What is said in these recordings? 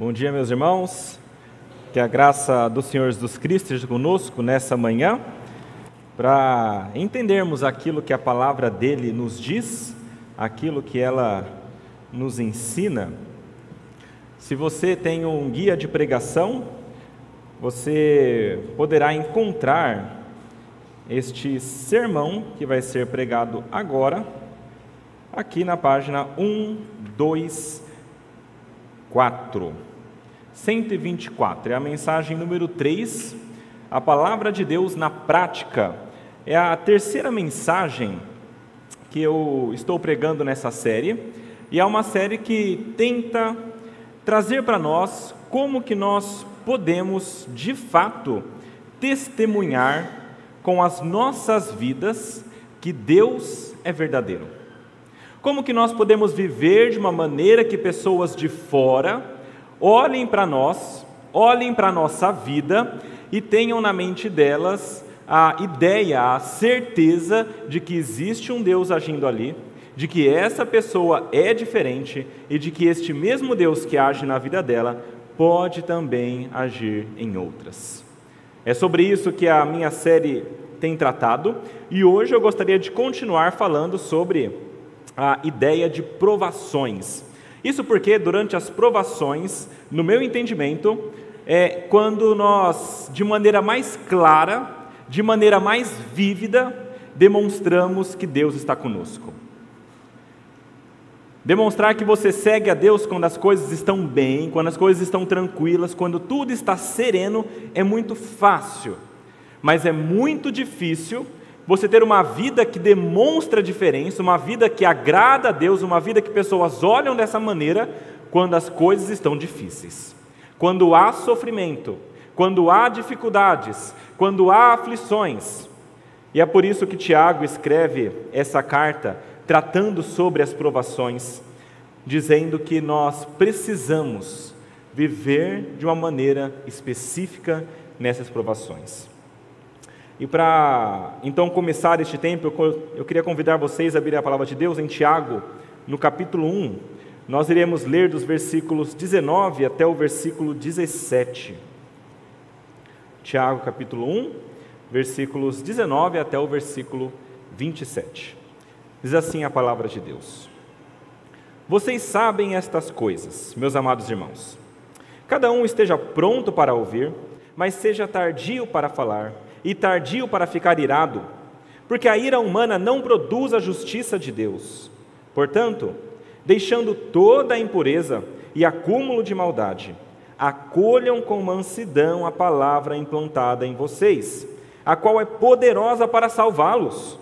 Bom dia, meus irmãos. Que a graça do Senhor Jesus Cristo esteja conosco nessa manhã, para entendermos aquilo que a palavra dele nos diz, aquilo que ela nos ensina. Se você tem um guia de pregação, você poderá encontrar este sermão que vai ser pregado agora, aqui na página 1, 2, 4. 124, é a mensagem número 3, a palavra de Deus na prática. É a terceira mensagem que eu estou pregando nessa série, e é uma série que tenta trazer para nós como que nós podemos, de fato, testemunhar com as nossas vidas que Deus é verdadeiro. Como que nós podemos viver de uma maneira que pessoas de fora olhem para nós, olhem para a nossa vida e tenham na mente delas a ideia, a certeza de que existe um Deus agindo ali, de que essa pessoa é diferente e de que este mesmo Deus que age na vida dela pode também agir em outras. É sobre isso que a minha série tem tratado e hoje eu gostaria de continuar falando sobre a ideia de provações. Isso porque durante as provações, no meu entendimento, é quando nós, de maneira mais clara, de maneira mais vívida, demonstramos que Deus está conosco. Demonstrar que você segue a Deus quando as coisas estão bem, quando as coisas estão tranquilas, quando tudo está sereno, é muito fácil, mas é muito difícil você ter uma vida que demonstra diferença, uma vida que agrada a Deus, uma vida que pessoas olham dessa maneira quando as coisas estão difíceis. Quando há sofrimento, quando há dificuldades, quando há aflições. E é por isso que Tiago escreve essa carta tratando sobre as provações, dizendo que nós precisamos viver de uma maneira específica nessas provações. E para então começar este tempo, eu queria convidar vocês a abrir a palavra de Deus em Tiago, no capítulo 1. Nós iremos ler dos versículos 19 até o versículo 17. Tiago, capítulo 1, versículos 19 até o versículo 27. Diz assim a palavra de Deus: Vocês sabem estas coisas, meus amados irmãos. Cada um esteja pronto para ouvir, mas seja tardio para falar e tardio para ficar irado, porque a ira humana não produz a justiça de Deus. Portanto, deixando toda a impureza e acúmulo de maldade, acolham com mansidão a palavra implantada em vocês, a qual é poderosa para salvá-los.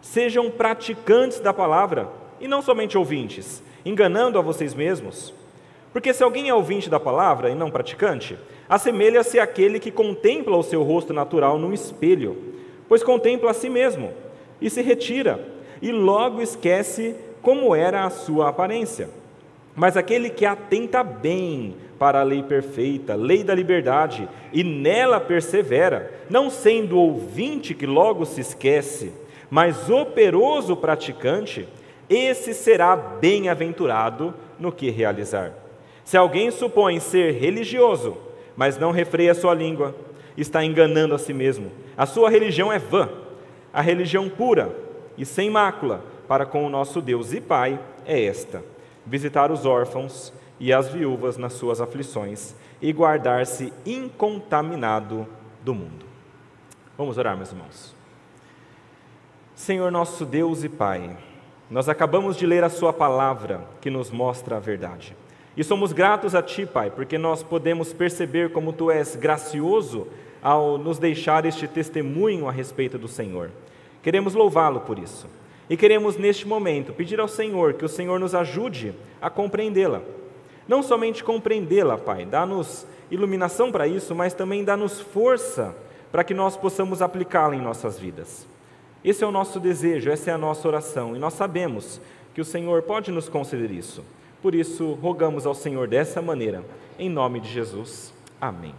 Sejam praticantes da palavra e não somente ouvintes, enganando a vocês mesmos. Porque se alguém é ouvinte da palavra e não praticante, assemelha-se àquele que contempla o seu rosto natural num espelho, pois contempla a si mesmo e se retira, e logo esquece como era a sua aparência. Mas aquele que atenta bem para a lei perfeita, lei da liberdade, e nela persevera, não sendo ouvinte que logo se esquece, mas operoso praticante, esse será bem-aventurado no que realizar. Se alguém supõe ser religioso, mas não refreia sua língua, está enganando a si mesmo. A sua religião é vã. A religião pura e sem mácula para com o nosso Deus e Pai é esta: visitar os órfãos e as viúvas nas suas aflições e guardar-se incontaminado do mundo. Vamos orar, meus irmãos. Senhor nosso Deus e Pai, nós acabamos de ler a Sua palavra que nos mostra a verdade. E somos gratos a Ti, Pai, porque nós podemos perceber como Tu és gracioso ao nos deixar este testemunho a respeito do Senhor. Queremos louvá-lo por isso. E queremos, neste momento, pedir ao Senhor que o Senhor nos ajude a compreendê-la. Não somente compreendê-la, Pai, dá-nos iluminação para isso, mas também dá-nos força para que nós possamos aplicá-la em nossas vidas. Esse é o nosso desejo, essa é a nossa oração, e nós sabemos que o Senhor pode nos conceder isso. Por isso, rogamos ao Senhor dessa maneira, em nome de Jesus. Amém.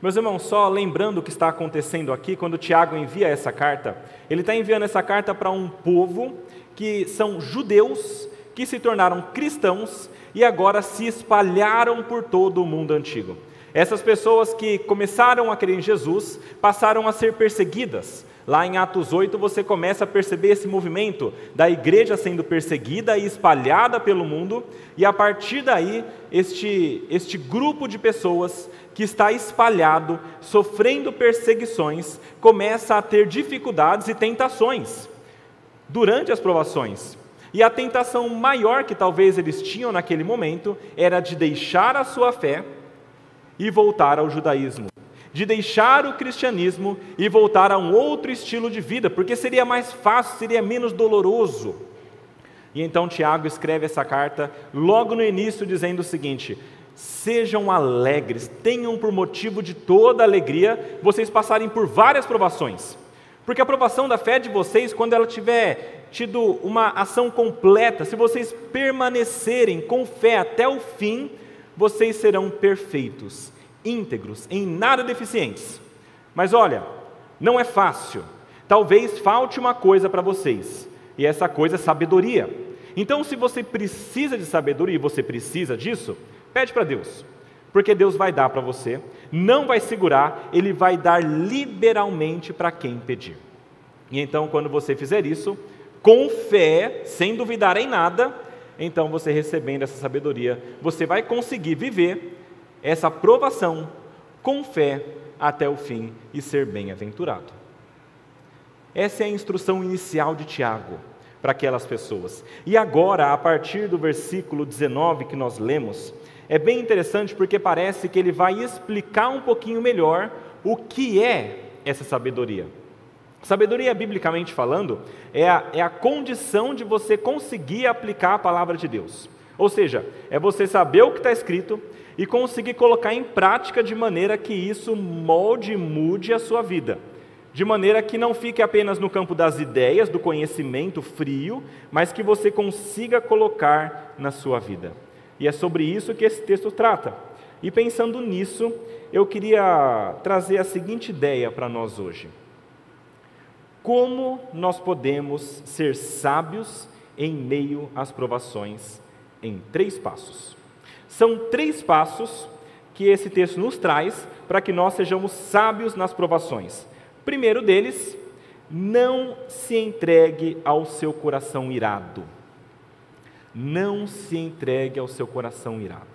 Meus irmãos, só lembrando o que está acontecendo aqui, quando Tiago envia essa carta, ele está enviando essa carta para um povo que são judeus que se tornaram cristãos e agora se espalharam por todo o mundo antigo. Essas pessoas que começaram a crer em Jesus passaram a ser perseguidas. Lá em Atos 8 você começa a perceber esse movimento da igreja sendo perseguida e espalhada pelo mundo, e a partir daí, este, este grupo de pessoas que está espalhado, sofrendo perseguições, começa a ter dificuldades e tentações durante as provações. E a tentação maior que talvez eles tinham naquele momento era de deixar a sua fé e voltar ao judaísmo, de deixar o cristianismo e voltar a um outro estilo de vida, porque seria mais fácil, seria menos doloroso. E então Tiago escreve essa carta logo no início dizendo o seguinte: Sejam alegres, tenham por motivo de toda alegria vocês passarem por várias provações. Porque a provação da fé de vocês, quando ela tiver tido uma ação completa, se vocês permanecerem com fé até o fim, vocês serão perfeitos, íntegros, em nada deficientes. Mas olha, não é fácil. Talvez falte uma coisa para vocês, e essa coisa é sabedoria. Então, se você precisa de sabedoria e você precisa disso, Pede para Deus, porque Deus vai dar para você, não vai segurar, Ele vai dar liberalmente para quem pedir. E então, quando você fizer isso, com fé, sem duvidar em nada, então você recebendo essa sabedoria, você vai conseguir viver essa provação com fé até o fim e ser bem-aventurado. Essa é a instrução inicial de Tiago para aquelas pessoas. E agora, a partir do versículo 19 que nós lemos, é bem interessante porque parece que ele vai explicar um pouquinho melhor o que é essa sabedoria. Sabedoria, biblicamente falando, é a, é a condição de você conseguir aplicar a palavra de Deus. Ou seja, é você saber o que está escrito e conseguir colocar em prática de maneira que isso molde e mude a sua vida. De maneira que não fique apenas no campo das ideias, do conhecimento frio, mas que você consiga colocar na sua vida. E é sobre isso que esse texto trata. E pensando nisso, eu queria trazer a seguinte ideia para nós hoje. Como nós podemos ser sábios em meio às provações em três passos? São três passos que esse texto nos traz para que nós sejamos sábios nas provações. Primeiro deles, não se entregue ao seu coração irado não se entregue ao seu coração irado.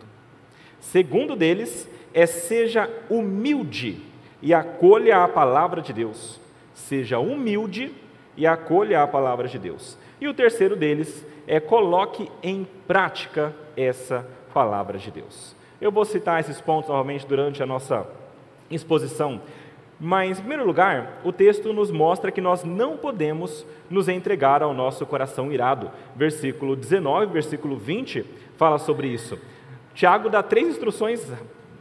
Segundo deles, é seja humilde e acolha a palavra de Deus. Seja humilde e acolha a palavra de Deus. E o terceiro deles é coloque em prática essa palavra de Deus. Eu vou citar esses pontos novamente durante a nossa exposição, mas, em primeiro lugar, o texto nos mostra que nós não podemos nos entregar ao nosso coração irado. Versículo 19, versículo 20 fala sobre isso. Tiago dá três instruções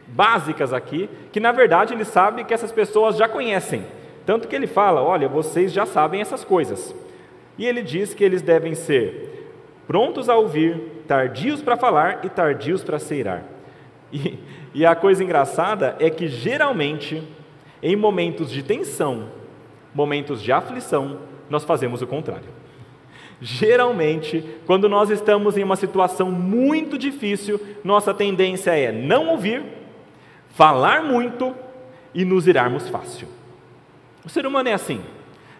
básicas aqui, que na verdade ele sabe que essas pessoas já conhecem. Tanto que ele fala: olha, vocês já sabem essas coisas. E ele diz que eles devem ser prontos a ouvir, tardios para falar e tardios para seirar. E, e a coisa engraçada é que geralmente em momentos de tensão, momentos de aflição, nós fazemos o contrário. Geralmente, quando nós estamos em uma situação muito difícil, nossa tendência é não ouvir, falar muito e nos irarmos fácil. O ser humano é assim,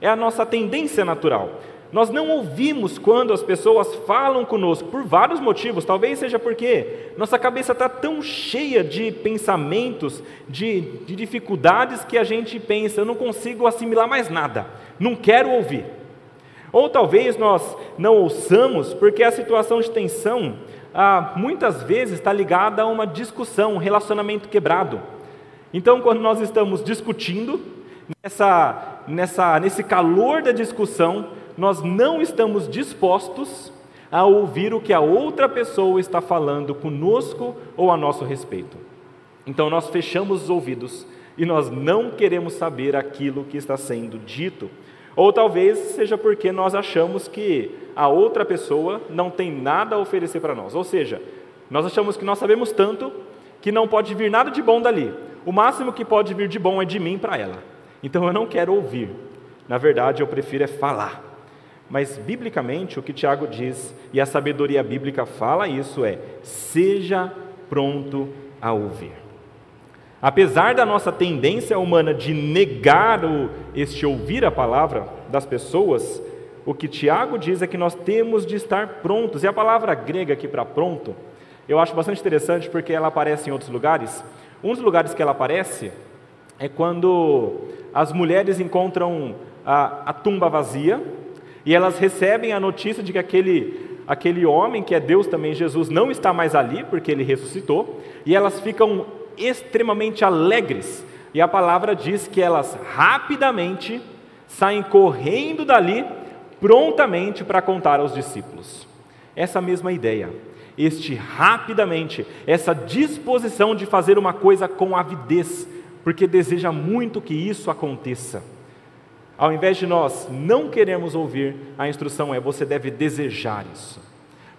é a nossa tendência natural. Nós não ouvimos quando as pessoas falam conosco, por vários motivos, talvez seja porque nossa cabeça está tão cheia de pensamentos, de, de, dificuldades, que a gente pensa, eu não consigo assimilar mais nada, não quero ouvir. Ou talvez nós não ouçamos porque a situação de tensão ah, muitas vezes está ligada a uma discussão, um relacionamento quebrado. Então, quando nós estamos discutindo, nessa, nessa, nesse calor da discussão, nós não estamos dispostos a ouvir o que a outra pessoa está falando conosco ou a nosso respeito. Então nós fechamos os ouvidos e nós não queremos saber aquilo que está sendo dito. Ou talvez seja porque nós achamos que a outra pessoa não tem nada a oferecer para nós. Ou seja, nós achamos que nós sabemos tanto que não pode vir nada de bom dali. O máximo que pode vir de bom é de mim para ela. Então eu não quero ouvir. Na verdade, eu prefiro é falar. Mas, biblicamente, o que Tiago diz, e a sabedoria bíblica fala isso, é: seja pronto a ouvir. Apesar da nossa tendência humana de negar o, este ouvir a palavra das pessoas, o que Tiago diz é que nós temos de estar prontos. E a palavra grega aqui para pronto, eu acho bastante interessante porque ela aparece em outros lugares. Um dos lugares que ela aparece é quando as mulheres encontram a, a tumba vazia e elas recebem a notícia de que aquele, aquele homem, que é Deus também, Jesus, não está mais ali, porque ele ressuscitou, e elas ficam extremamente alegres. E a palavra diz que elas rapidamente saem correndo dali, prontamente para contar aos discípulos. Essa mesma ideia, este rapidamente, essa disposição de fazer uma coisa com avidez, porque deseja muito que isso aconteça. Ao invés de nós não queremos ouvir, a instrução é: você deve desejar isso.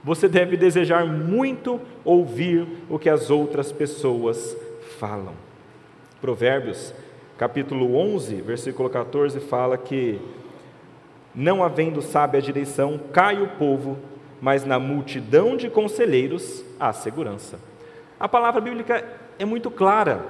Você deve desejar muito ouvir o que as outras pessoas falam. Provérbios, capítulo 11, versículo 14, fala que não havendo sábia direção, cai o povo, mas na multidão de conselheiros há segurança. A palavra bíblica é muito clara.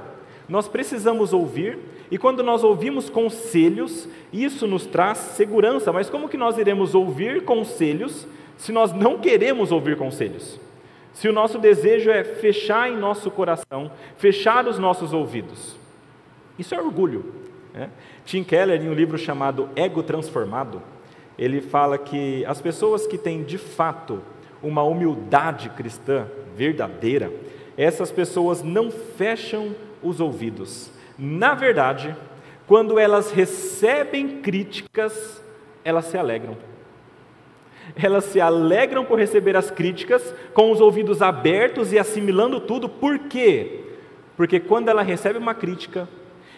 Nós precisamos ouvir e quando nós ouvimos conselhos, isso nos traz segurança. Mas como que nós iremos ouvir conselhos se nós não queremos ouvir conselhos? Se o nosso desejo é fechar em nosso coração, fechar os nossos ouvidos. Isso é orgulho. Né? Tim Keller, em um livro chamado Ego Transformado, ele fala que as pessoas que têm de fato uma humildade cristã verdadeira, essas pessoas não fecham os ouvidos, na verdade, quando elas recebem críticas, elas se alegram. Elas se alegram por receber as críticas com os ouvidos abertos e assimilando tudo. Por quê? Porque quando ela recebe uma crítica,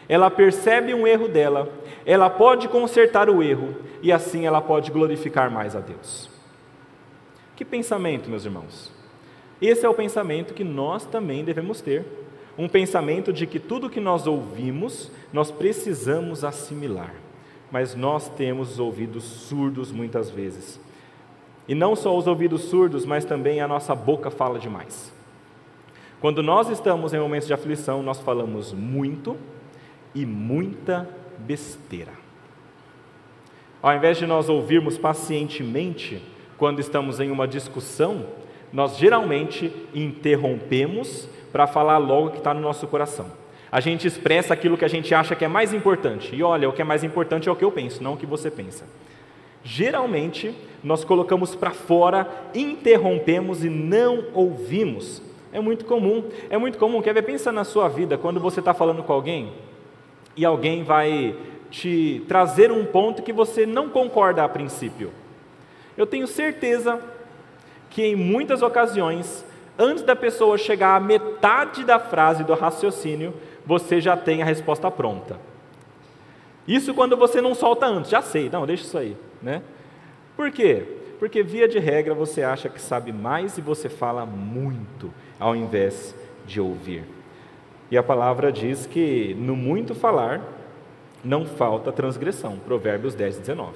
ela percebe um erro dela, ela pode consertar o erro e assim ela pode glorificar mais a Deus. Que pensamento, meus irmãos? Esse é o pensamento que nós também devemos ter um pensamento de que tudo que nós ouvimos, nós precisamos assimilar, mas nós temos os ouvidos surdos muitas vezes. E não só os ouvidos surdos, mas também a nossa boca fala demais. Quando nós estamos em momentos de aflição, nós falamos muito e muita besteira. Ao invés de nós ouvirmos pacientemente, quando estamos em uma discussão, nós geralmente interrompemos para falar logo o que está no nosso coração. A gente expressa aquilo que a gente acha que é mais importante. E olha, o que é mais importante é o que eu penso, não o que você pensa. Geralmente, nós colocamos para fora, interrompemos e não ouvimos. É muito comum, é muito comum. Quer ver? Pensa na sua vida, quando você está falando com alguém e alguém vai te trazer um ponto que você não concorda a princípio. Eu tenho certeza que em muitas ocasiões antes da pessoa chegar à metade da frase do raciocínio, você já tem a resposta pronta. Isso quando você não solta antes, já sei, não, deixa isso aí, né? Por quê? Porque via de regra você acha que sabe mais e você fala muito, ao invés de ouvir. E a palavra diz que no muito falar não falta transgressão. Provérbios 10, 19.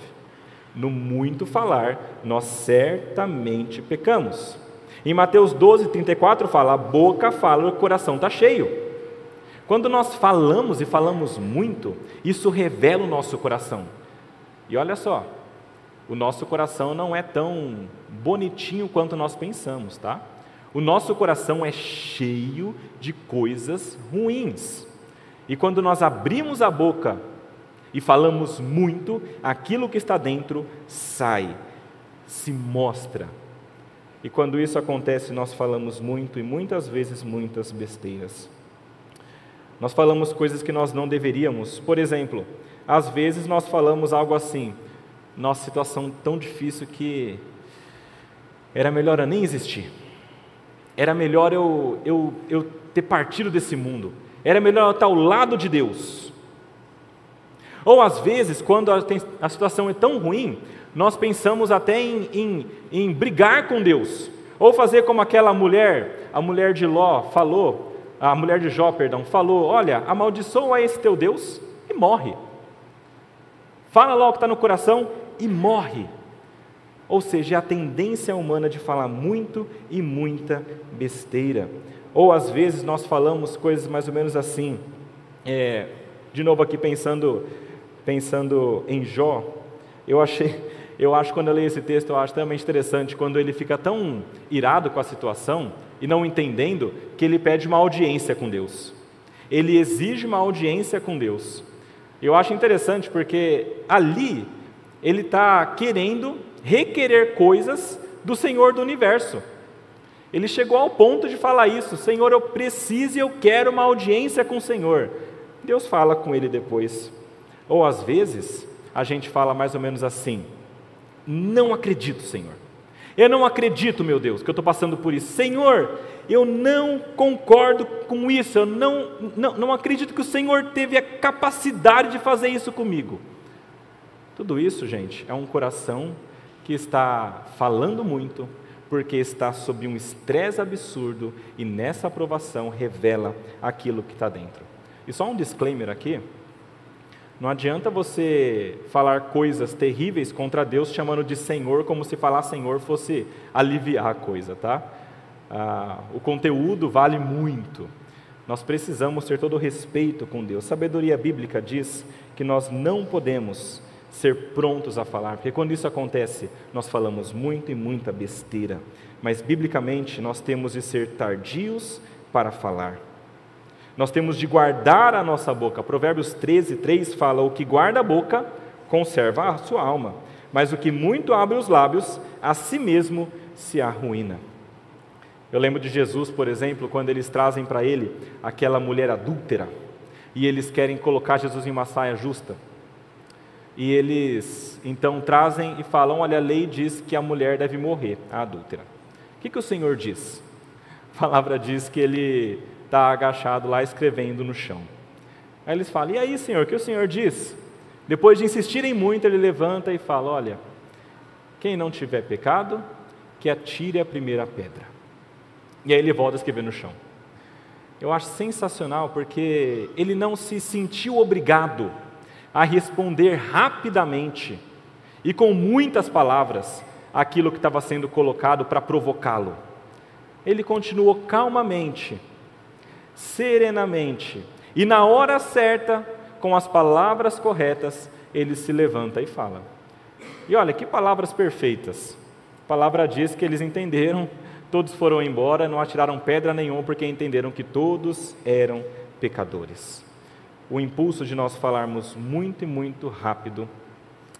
No muito falar, nós certamente pecamos. Em Mateus 12, 34 fala: a boca fala, o coração está cheio. Quando nós falamos e falamos muito, isso revela o nosso coração. E olha só, o nosso coração não é tão bonitinho quanto nós pensamos, tá? O nosso coração é cheio de coisas ruins. E quando nós abrimos a boca e falamos muito, aquilo que está dentro sai, se mostra, e quando isso acontece, nós falamos muito e muitas vezes muitas besteiras. Nós falamos coisas que nós não deveríamos. Por exemplo, às vezes nós falamos algo assim: nossa situação tão difícil que era melhor eu nem existir. Era melhor eu, eu, eu ter partido desse mundo. Era melhor eu estar ao lado de Deus. Ou às vezes, quando a, a situação é tão ruim, nós pensamos até em, em, em brigar com Deus, ou fazer como aquela mulher, a mulher de Ló falou, a mulher de Jó, perdão, falou: Olha, amaldiçoa esse teu Deus e morre. Fala lá o que está no coração e morre. Ou seja, é a tendência humana de falar muito e muita besteira. Ou às vezes nós falamos coisas mais ou menos assim. É, de novo aqui pensando, pensando em Jó, eu achei, eu acho quando eu leio esse texto, eu acho também interessante quando ele fica tão irado com a situação e não entendendo que ele pede uma audiência com Deus. Ele exige uma audiência com Deus. Eu acho interessante porque ali ele está querendo requerer coisas do Senhor do universo. Ele chegou ao ponto de falar isso: Senhor, eu preciso e eu quero uma audiência com o Senhor. Deus fala com ele depois. Ou às vezes, a gente fala mais ou menos assim: Não acredito, Senhor. Eu não acredito, meu Deus, que eu estou passando por isso. Senhor, eu não concordo com isso. Eu não, não, não acredito que o Senhor teve a capacidade de fazer isso comigo. Tudo isso, gente, é um coração que está falando muito, porque está sob um estresse absurdo e nessa aprovação revela aquilo que está dentro. E só um disclaimer aqui: não adianta você falar coisas terríveis contra Deus chamando de Senhor, como se falar Senhor fosse aliviar a coisa, tá? Ah, o conteúdo vale muito. Nós precisamos ter todo o respeito com Deus. Sabedoria bíblica diz que nós não podemos ser prontos a falar, porque quando isso acontece, nós falamos muito e muita besteira, mas biblicamente nós temos de ser tardios para falar. Nós temos de guardar a nossa boca. Provérbios 13, 3 fala: O que guarda a boca conserva a sua alma, mas o que muito abre os lábios, a si mesmo se arruína. Eu lembro de Jesus, por exemplo, quando eles trazem para ele aquela mulher adúltera e eles querem colocar Jesus em uma saia justa. E eles então trazem e falam: Olha, a lei diz que a mulher deve morrer, a adúltera. O que, que o Senhor diz? A palavra diz que ele está agachado lá escrevendo no chão. Aí eles falam: E aí, Senhor, o que o Senhor diz? Depois de insistirem muito, ele levanta e fala: Olha, quem não tiver pecado, que atire a primeira pedra. E aí ele volta a escrever no chão. Eu acho sensacional porque ele não se sentiu obrigado a responder rapidamente e com muitas palavras aquilo que estava sendo colocado para provocá-lo. Ele continuou calmamente, serenamente, e na hora certa, com as palavras corretas, ele se levanta e fala. E olha, que palavras perfeitas. A palavra diz que eles entenderam, todos foram embora, não atiraram pedra nenhuma, porque entenderam que todos eram pecadores o impulso de nós falarmos muito e muito rápido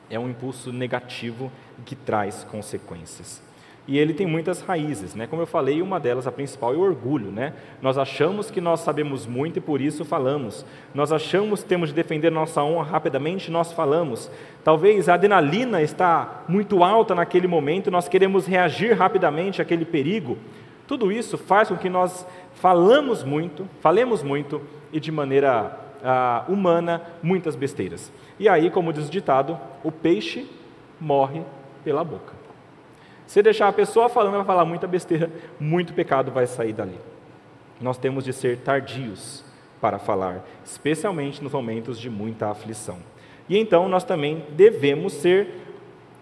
é um impulso negativo que traz consequências. E ele tem muitas raízes, né? Como eu falei, uma delas, a principal, é o orgulho, né? Nós achamos que nós sabemos muito e por isso falamos. Nós achamos que temos de defender nossa honra rapidamente, nós falamos. Talvez a adrenalina está muito alta naquele momento, nós queremos reagir rapidamente àquele perigo. Tudo isso faz com que nós falamos muito, falemos muito e de maneira ah, humana muitas besteiras. E aí, como diz o ditado, o peixe morre pela boca. Se deixar a pessoa falando, vai falar muita besteira, muito pecado vai sair dali. Nós temos de ser tardios para falar, especialmente nos momentos de muita aflição. E então nós também devemos ser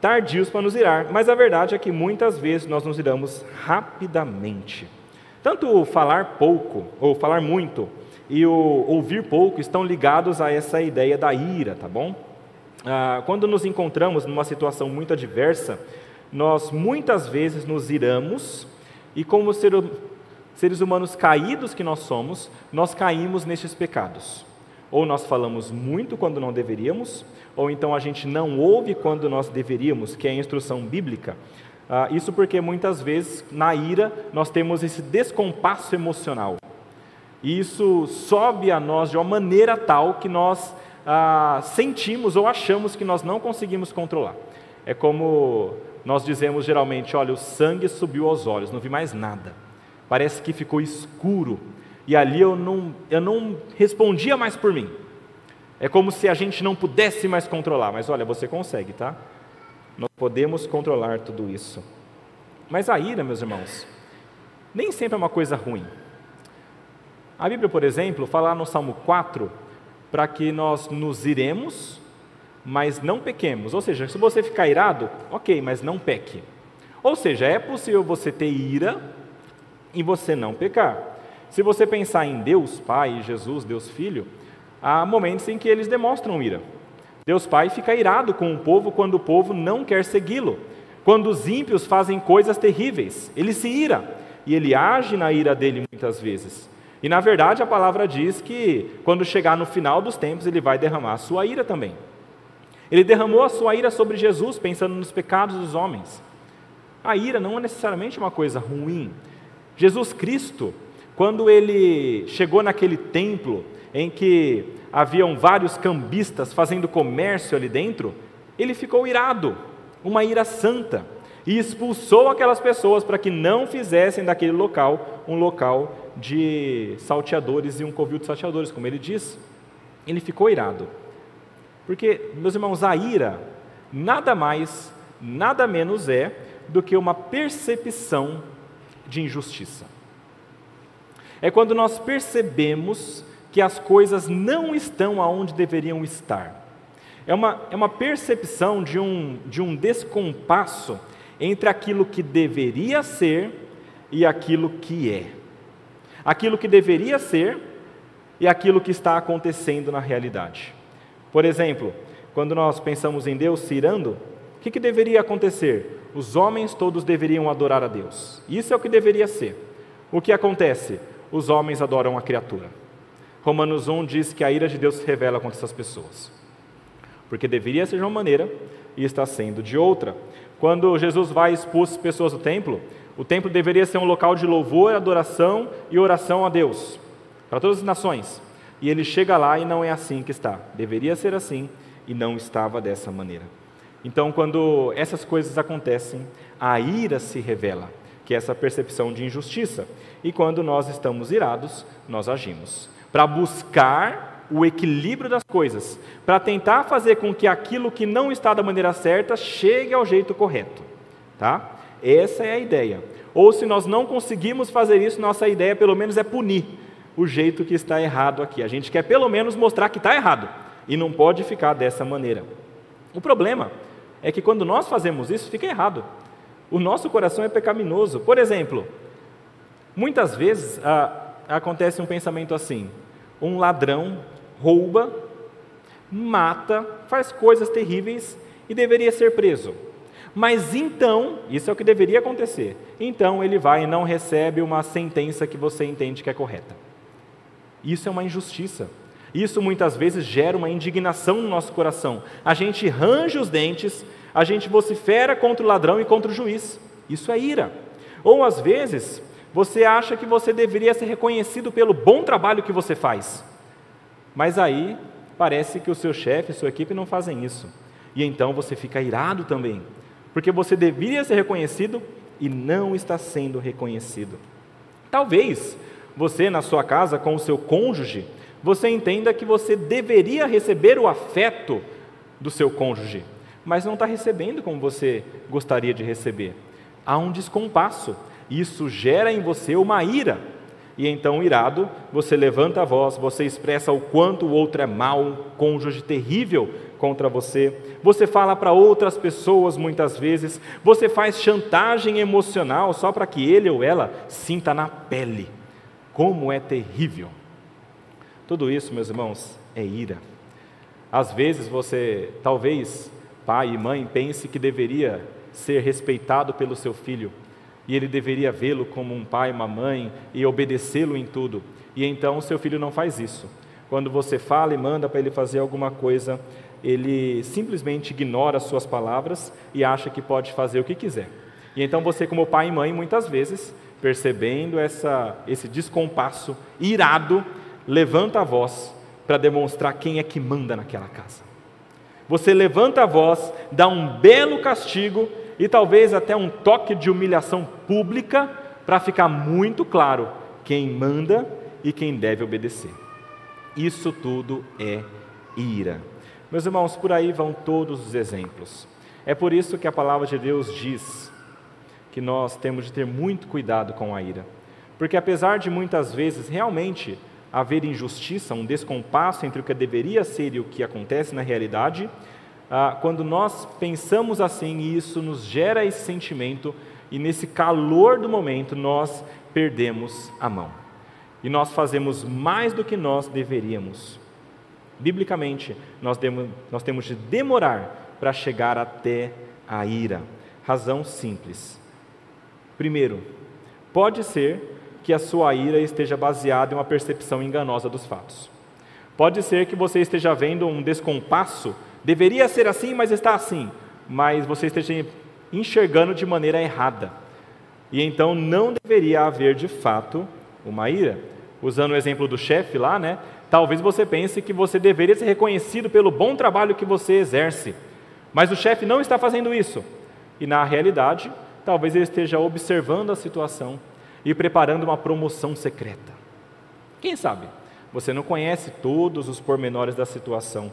tardios para nos irar, mas a verdade é que muitas vezes nós nos iramos rapidamente. Tanto falar pouco ou falar muito e o ouvir pouco estão ligados a essa ideia da ira, tá bom? Ah, quando nos encontramos numa situação muito adversa, nós muitas vezes nos iramos e, como ser, seres humanos caídos que nós somos, nós caímos nestes pecados. Ou nós falamos muito quando não deveríamos, ou então a gente não ouve quando nós deveríamos, que é a instrução bíblica. Ah, isso porque muitas vezes, na ira, nós temos esse descompasso emocional. E isso sobe a nós de uma maneira tal que nós ah, sentimos ou achamos que nós não conseguimos controlar. É como nós dizemos geralmente: olha, o sangue subiu aos olhos, não vi mais nada. Parece que ficou escuro. E ali eu não, eu não respondia mais por mim. É como se a gente não pudesse mais controlar. Mas olha, você consegue, tá? Nós podemos controlar tudo isso. Mas a ira, meus irmãos, nem sempre é uma coisa ruim. A Bíblia, por exemplo, fala no Salmo 4 para que nós nos iremos, mas não pequemos. Ou seja, se você ficar irado, ok, mas não peque. Ou seja, é possível você ter ira e você não pecar. Se você pensar em Deus Pai, Jesus, Deus Filho, há momentos em que eles demonstram ira. Deus Pai fica irado com o povo quando o povo não quer segui-lo. Quando os ímpios fazem coisas terríveis, ele se ira e ele age na ira dele muitas vezes. E na verdade a palavra diz que quando chegar no final dos tempos ele vai derramar a sua ira também. Ele derramou a sua ira sobre Jesus, pensando nos pecados dos homens. A ira não é necessariamente uma coisa ruim. Jesus Cristo, quando ele chegou naquele templo em que haviam vários cambistas fazendo comércio ali dentro, ele ficou irado, uma ira santa, e expulsou aquelas pessoas para que não fizessem daquele local um local de salteadores e um covil de salteadores, como ele diz. Ele ficou irado. Porque, meus irmãos, a ira nada mais, nada menos é do que uma percepção de injustiça. É quando nós percebemos que as coisas não estão aonde deveriam estar. É uma, é uma percepção de um, de um descompasso entre aquilo que deveria ser e aquilo que é. Aquilo que deveria ser e aquilo que está acontecendo na realidade. Por exemplo, quando nós pensamos em Deus se irando, o que, que deveria acontecer? os homens todos deveriam adorar a Deus. Isso é o que deveria ser. O que acontece? Os homens adoram a criatura. Romanos 1 diz que a ira de Deus se revela contra essas pessoas. Porque deveria ser de uma maneira e está sendo de outra. Quando Jesus vai expor as pessoas do templo, o templo deveria ser um local de louvor, adoração e oração a Deus, para todas as nações. E ele chega lá e não é assim que está. Deveria ser assim e não estava dessa maneira. Então, quando essas coisas acontecem, a ira se revela, que é essa percepção de injustiça. E quando nós estamos irados, nós agimos para buscar o equilíbrio das coisas, para tentar fazer com que aquilo que não está da maneira certa chegue ao jeito correto, tá? Essa é a ideia. Ou se nós não conseguimos fazer isso, nossa ideia pelo menos é punir o jeito que está errado aqui. A gente quer pelo menos mostrar que está errado e não pode ficar dessa maneira. O problema é que quando nós fazemos isso, fica errado. O nosso coração é pecaminoso. Por exemplo, muitas vezes ah, acontece um pensamento assim: um ladrão rouba, mata, faz coisas terríveis e deveria ser preso. Mas então, isso é o que deveria acontecer. Então ele vai e não recebe uma sentença que você entende que é correta. Isso é uma injustiça. Isso muitas vezes gera uma indignação no nosso coração. A gente range os dentes, a gente vocifera contra o ladrão e contra o juiz. Isso é ira. Ou às vezes, você acha que você deveria ser reconhecido pelo bom trabalho que você faz. Mas aí parece que o seu chefe sua equipe não fazem isso. E então você fica irado também, porque você deveria ser reconhecido e não está sendo reconhecido. Talvez você na sua casa com o seu cônjuge você entenda que você deveria receber o afeto do seu cônjuge, mas não está recebendo como você gostaria de receber. Há um descompasso, isso gera em você uma ira. E então, irado, você levanta a voz, você expressa o quanto o outro é mau, um cônjuge terrível contra você. Você fala para outras pessoas muitas vezes, você faz chantagem emocional só para que ele ou ela sinta na pele. Como é terrível. Tudo isso, meus irmãos, é ira. Às vezes você, talvez, pai e mãe, pense que deveria ser respeitado pelo seu filho e ele deveria vê-lo como um pai, uma mãe e obedecê-lo em tudo. E então seu filho não faz isso. Quando você fala e manda para ele fazer alguma coisa, ele simplesmente ignora as suas palavras e acha que pode fazer o que quiser. E então você, como pai e mãe, muitas vezes, percebendo essa, esse descompasso, irado, levanta a voz para demonstrar quem é que manda naquela casa. Você levanta a voz, dá um belo castigo e talvez até um toque de humilhação pública para ficar muito claro quem manda e quem deve obedecer. Isso tudo é ira. Meus irmãos, por aí vão todos os exemplos. É por isso que a palavra de Deus diz que nós temos de ter muito cuidado com a ira. Porque apesar de muitas vezes realmente haver injustiça, um descompasso entre o que deveria ser e o que acontece na realidade, ah, quando nós pensamos assim e isso nos gera esse sentimento, e nesse calor do momento nós perdemos a mão. E nós fazemos mais do que nós deveríamos. Biblicamente, nós, nós temos de demorar para chegar até a ira. Razão simples. Primeiro, pode ser que a sua ira esteja baseada em uma percepção enganosa dos fatos. Pode ser que você esteja vendo um descompasso, deveria ser assim, mas está assim, mas você esteja enxergando de maneira errada. E então não deveria haver de fato uma ira. Usando o exemplo do chefe lá, né? Talvez você pense que você deveria ser reconhecido pelo bom trabalho que você exerce, mas o chefe não está fazendo isso. E na realidade, talvez ele esteja observando a situação e preparando uma promoção secreta. Quem sabe? Você não conhece todos os pormenores da situação.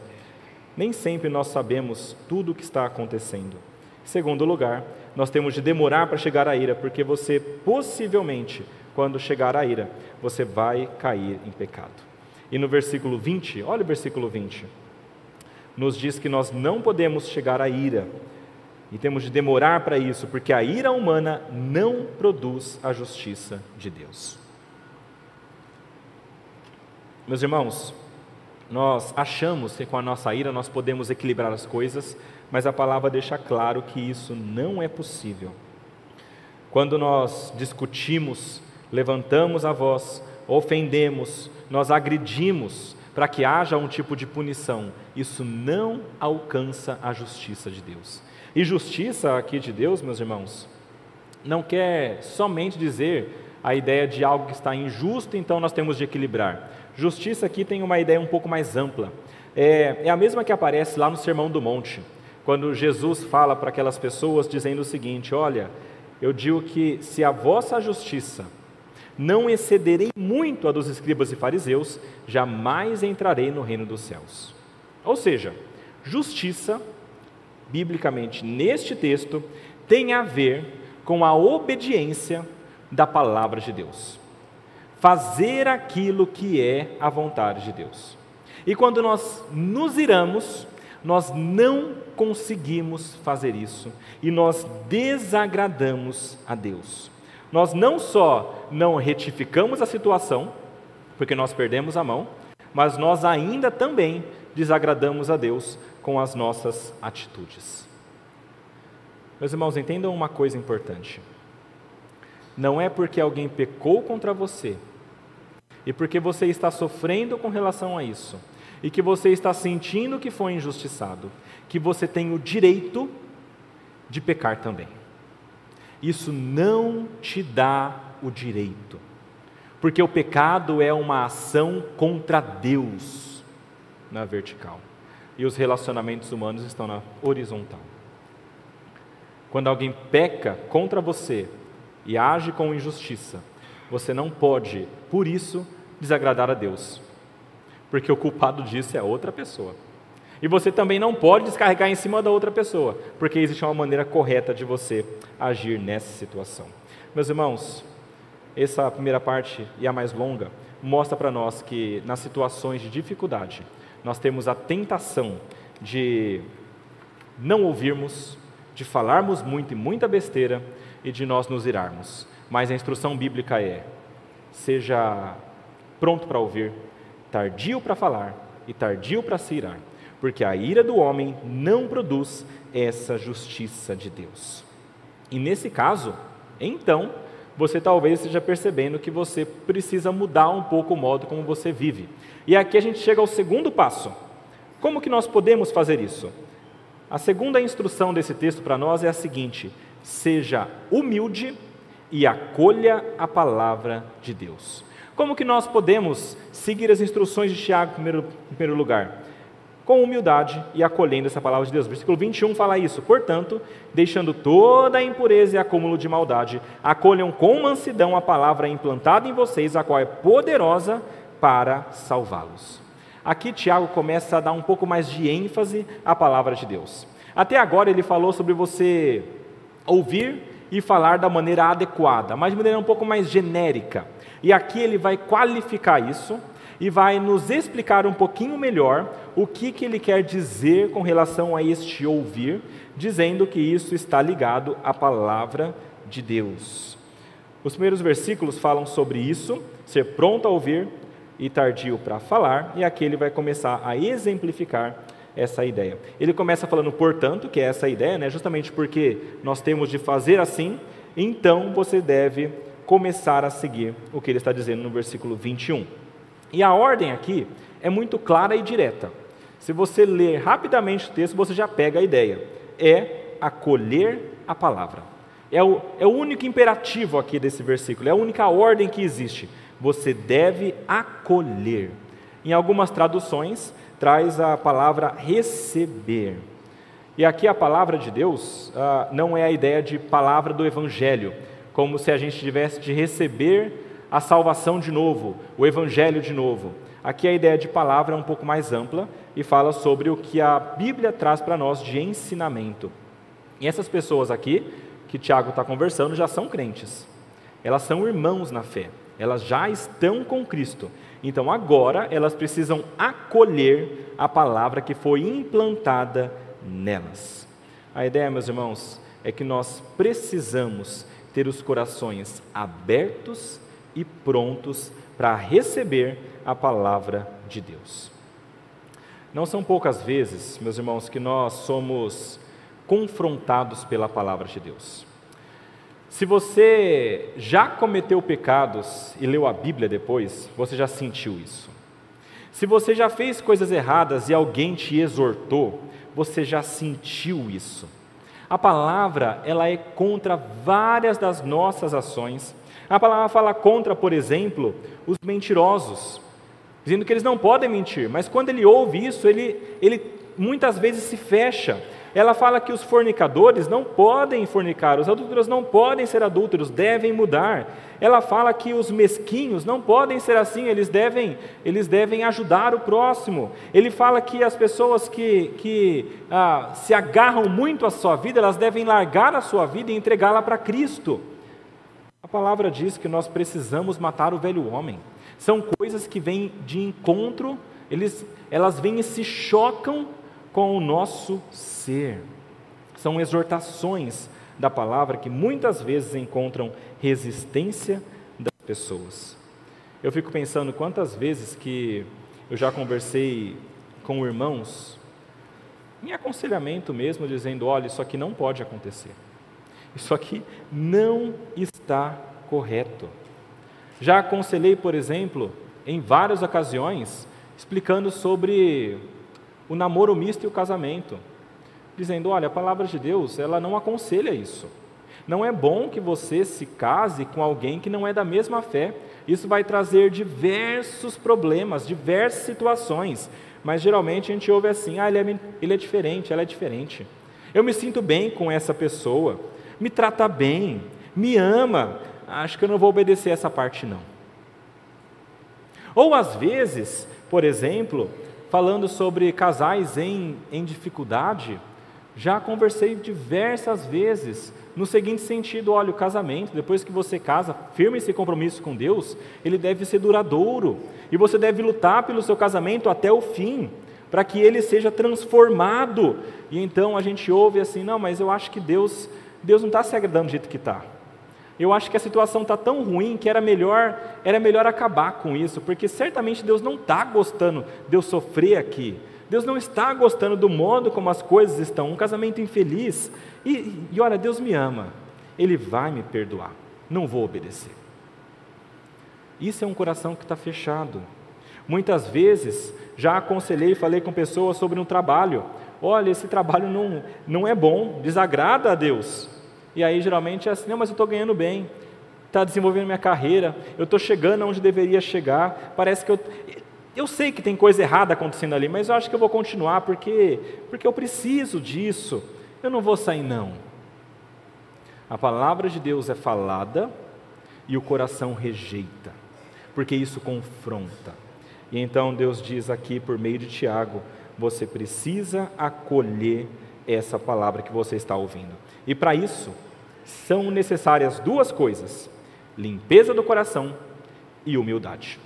Nem sempre nós sabemos tudo o que está acontecendo. Segundo lugar, nós temos de demorar para chegar à ira, porque você possivelmente, quando chegar à ira, você vai cair em pecado. E no versículo 20, olha o versículo 20, nos diz que nós não podemos chegar à ira, e temos de demorar para isso, porque a ira humana não produz a justiça de Deus. Meus irmãos, nós achamos que com a nossa ira nós podemos equilibrar as coisas, mas a palavra deixa claro que isso não é possível. Quando nós discutimos, levantamos a voz, ofendemos, nós agredimos para que haja um tipo de punição, isso não alcança a justiça de Deus. E justiça aqui de Deus, meus irmãos, não quer somente dizer a ideia de algo que está injusto, então nós temos de equilibrar. Justiça aqui tem uma ideia um pouco mais ampla. É, é a mesma que aparece lá no Sermão do Monte quando Jesus fala para aquelas pessoas dizendo o seguinte: Olha, eu digo que se a vossa justiça não excederei muito a dos escribas e fariseus, jamais entrarei no reino dos céus. Ou seja, justiça, biblicamente neste texto, tem a ver com a obediência da palavra de Deus. Fazer aquilo que é a vontade de Deus. E quando nós nos iramos, nós não conseguimos fazer isso e nós desagradamos a Deus. Nós não só não retificamos a situação, porque nós perdemos a mão, mas nós ainda também desagradamos a Deus com as nossas atitudes. Meus irmãos, entendam uma coisa importante. Não é porque alguém pecou contra você e porque você está sofrendo com relação a isso, e que você está sentindo que foi injustiçado, que você tem o direito de pecar também. Isso não te dá o direito, porque o pecado é uma ação contra Deus na vertical e os relacionamentos humanos estão na horizontal. Quando alguém peca contra você e age com injustiça, você não pode, por isso, desagradar a Deus porque o culpado disso é outra pessoa. E você também não pode descarregar em cima da outra pessoa, porque existe uma maneira correta de você agir nessa situação. Meus irmãos, essa primeira parte e a mais longa mostra para nós que nas situações de dificuldade, nós temos a tentação de não ouvirmos, de falarmos muito e muita besteira e de nós nos irarmos. Mas a instrução bíblica é: seja pronto para ouvir, tardio para falar e tardio para se irar, porque a ira do homem não produz essa justiça de Deus. E nesse caso, então, você talvez esteja percebendo que você precisa mudar um pouco o modo como você vive. E aqui a gente chega ao segundo passo. Como que nós podemos fazer isso? A segunda instrução desse texto para nós é a seguinte: seja humilde e acolha a palavra de Deus. Como que nós podemos seguir as instruções de Tiago em primeiro, primeiro lugar? Com humildade e acolhendo essa palavra de Deus. Versículo 21 fala isso. Portanto, deixando toda a impureza e acúmulo de maldade, acolham com mansidão a palavra implantada em vocês, a qual é poderosa para salvá-los. Aqui Tiago começa a dar um pouco mais de ênfase à palavra de Deus. Até agora ele falou sobre você ouvir e falar da maneira adequada, mas de maneira um pouco mais genérica. E aqui ele vai qualificar isso, e vai nos explicar um pouquinho melhor o que, que ele quer dizer com relação a este ouvir, dizendo que isso está ligado à palavra de Deus. Os primeiros versículos falam sobre isso, ser pronto a ouvir e tardio para falar, e aqui ele vai começar a exemplificar essa ideia. Ele começa falando, portanto, que é essa ideia, né? justamente porque nós temos de fazer assim, então você deve começar a seguir o que ele está dizendo no versículo 21. E a ordem aqui é muito clara e direta. Se você ler rapidamente o texto, você já pega a ideia. É acolher a palavra. É o, é o único imperativo aqui desse versículo, é a única ordem que existe. Você deve acolher. Em algumas traduções, traz a palavra receber. E aqui a palavra de Deus ah, não é a ideia de palavra do Evangelho, como se a gente tivesse de receber a salvação de novo, o Evangelho de novo. Aqui a ideia de palavra é um pouco mais ampla e fala sobre o que a Bíblia traz para nós de ensinamento. E essas pessoas aqui, que Tiago está conversando, já são crentes. Elas são irmãos na fé. Elas já estão com Cristo. Então agora elas precisam acolher a palavra que foi implantada nelas. A ideia, meus irmãos, é que nós precisamos ter os corações abertos e prontos para receber a palavra de Deus. Não são poucas vezes, meus irmãos, que nós somos confrontados pela palavra de Deus. Se você já cometeu pecados e leu a Bíblia depois, você já sentiu isso. Se você já fez coisas erradas e alguém te exortou, você já sentiu isso. A palavra, ela é contra várias das nossas ações. A palavra fala contra, por exemplo, os mentirosos, dizendo que eles não podem mentir, mas quando ele ouve isso, ele, ele muitas vezes se fecha, ela fala que os fornicadores não podem fornicar, os adúlteros não podem ser adúlteros, devem mudar. Ela fala que os mesquinhos não podem ser assim, eles devem, eles devem ajudar o próximo. Ele fala que as pessoas que, que ah, se agarram muito à sua vida, elas devem largar a sua vida e entregá-la para Cristo. A palavra diz que nós precisamos matar o velho homem. São coisas que vêm de encontro, eles, elas vêm e se chocam com o nosso ser. São exortações da palavra que muitas vezes encontram resistência das pessoas. Eu fico pensando quantas vezes que eu já conversei com irmãos, em aconselhamento mesmo, dizendo: olha, isso aqui não pode acontecer. Isso aqui não está correto. Já aconselhei, por exemplo, em várias ocasiões, explicando sobre o namoro misto e o casamento, dizendo: olha, a palavra de Deus, ela não aconselha isso. Não é bom que você se case com alguém que não é da mesma fé. Isso vai trazer diversos problemas, diversas situações. Mas geralmente a gente ouve assim: ah, ele é, ele é diferente, ela é diferente. Eu me sinto bem com essa pessoa, me trata bem, me ama. Acho que eu não vou obedecer essa parte, não. Ou às vezes, por exemplo, falando sobre casais em, em dificuldade, já conversei diversas vezes no seguinte sentido: olha, o casamento, depois que você casa, firme esse compromisso com Deus, ele deve ser duradouro, e você deve lutar pelo seu casamento até o fim, para que ele seja transformado. E então a gente ouve assim: não, mas eu acho que Deus, Deus não está se agradando do jeito que está. Eu acho que a situação está tão ruim que era melhor, era melhor acabar com isso, porque certamente Deus não está gostando de eu sofrer aqui. Deus não está gostando do modo como as coisas estão, um casamento infeliz. E, e olha, Deus me ama, Ele vai me perdoar, não vou obedecer. Isso é um coração que está fechado. Muitas vezes já aconselhei e falei com pessoas sobre um trabalho. Olha, esse trabalho não, não é bom, desagrada a Deus. E aí geralmente é assim, não, mas eu estou ganhando bem, está desenvolvendo minha carreira, eu estou chegando onde deveria chegar, parece que eu. Eu sei que tem coisa errada acontecendo ali, mas eu acho que eu vou continuar porque, porque eu preciso disso. Eu não vou sair, não. A palavra de Deus é falada e o coração rejeita, porque isso confronta. E então Deus diz aqui, por meio de Tiago: você precisa acolher essa palavra que você está ouvindo. E para isso, são necessárias duas coisas: limpeza do coração e humildade.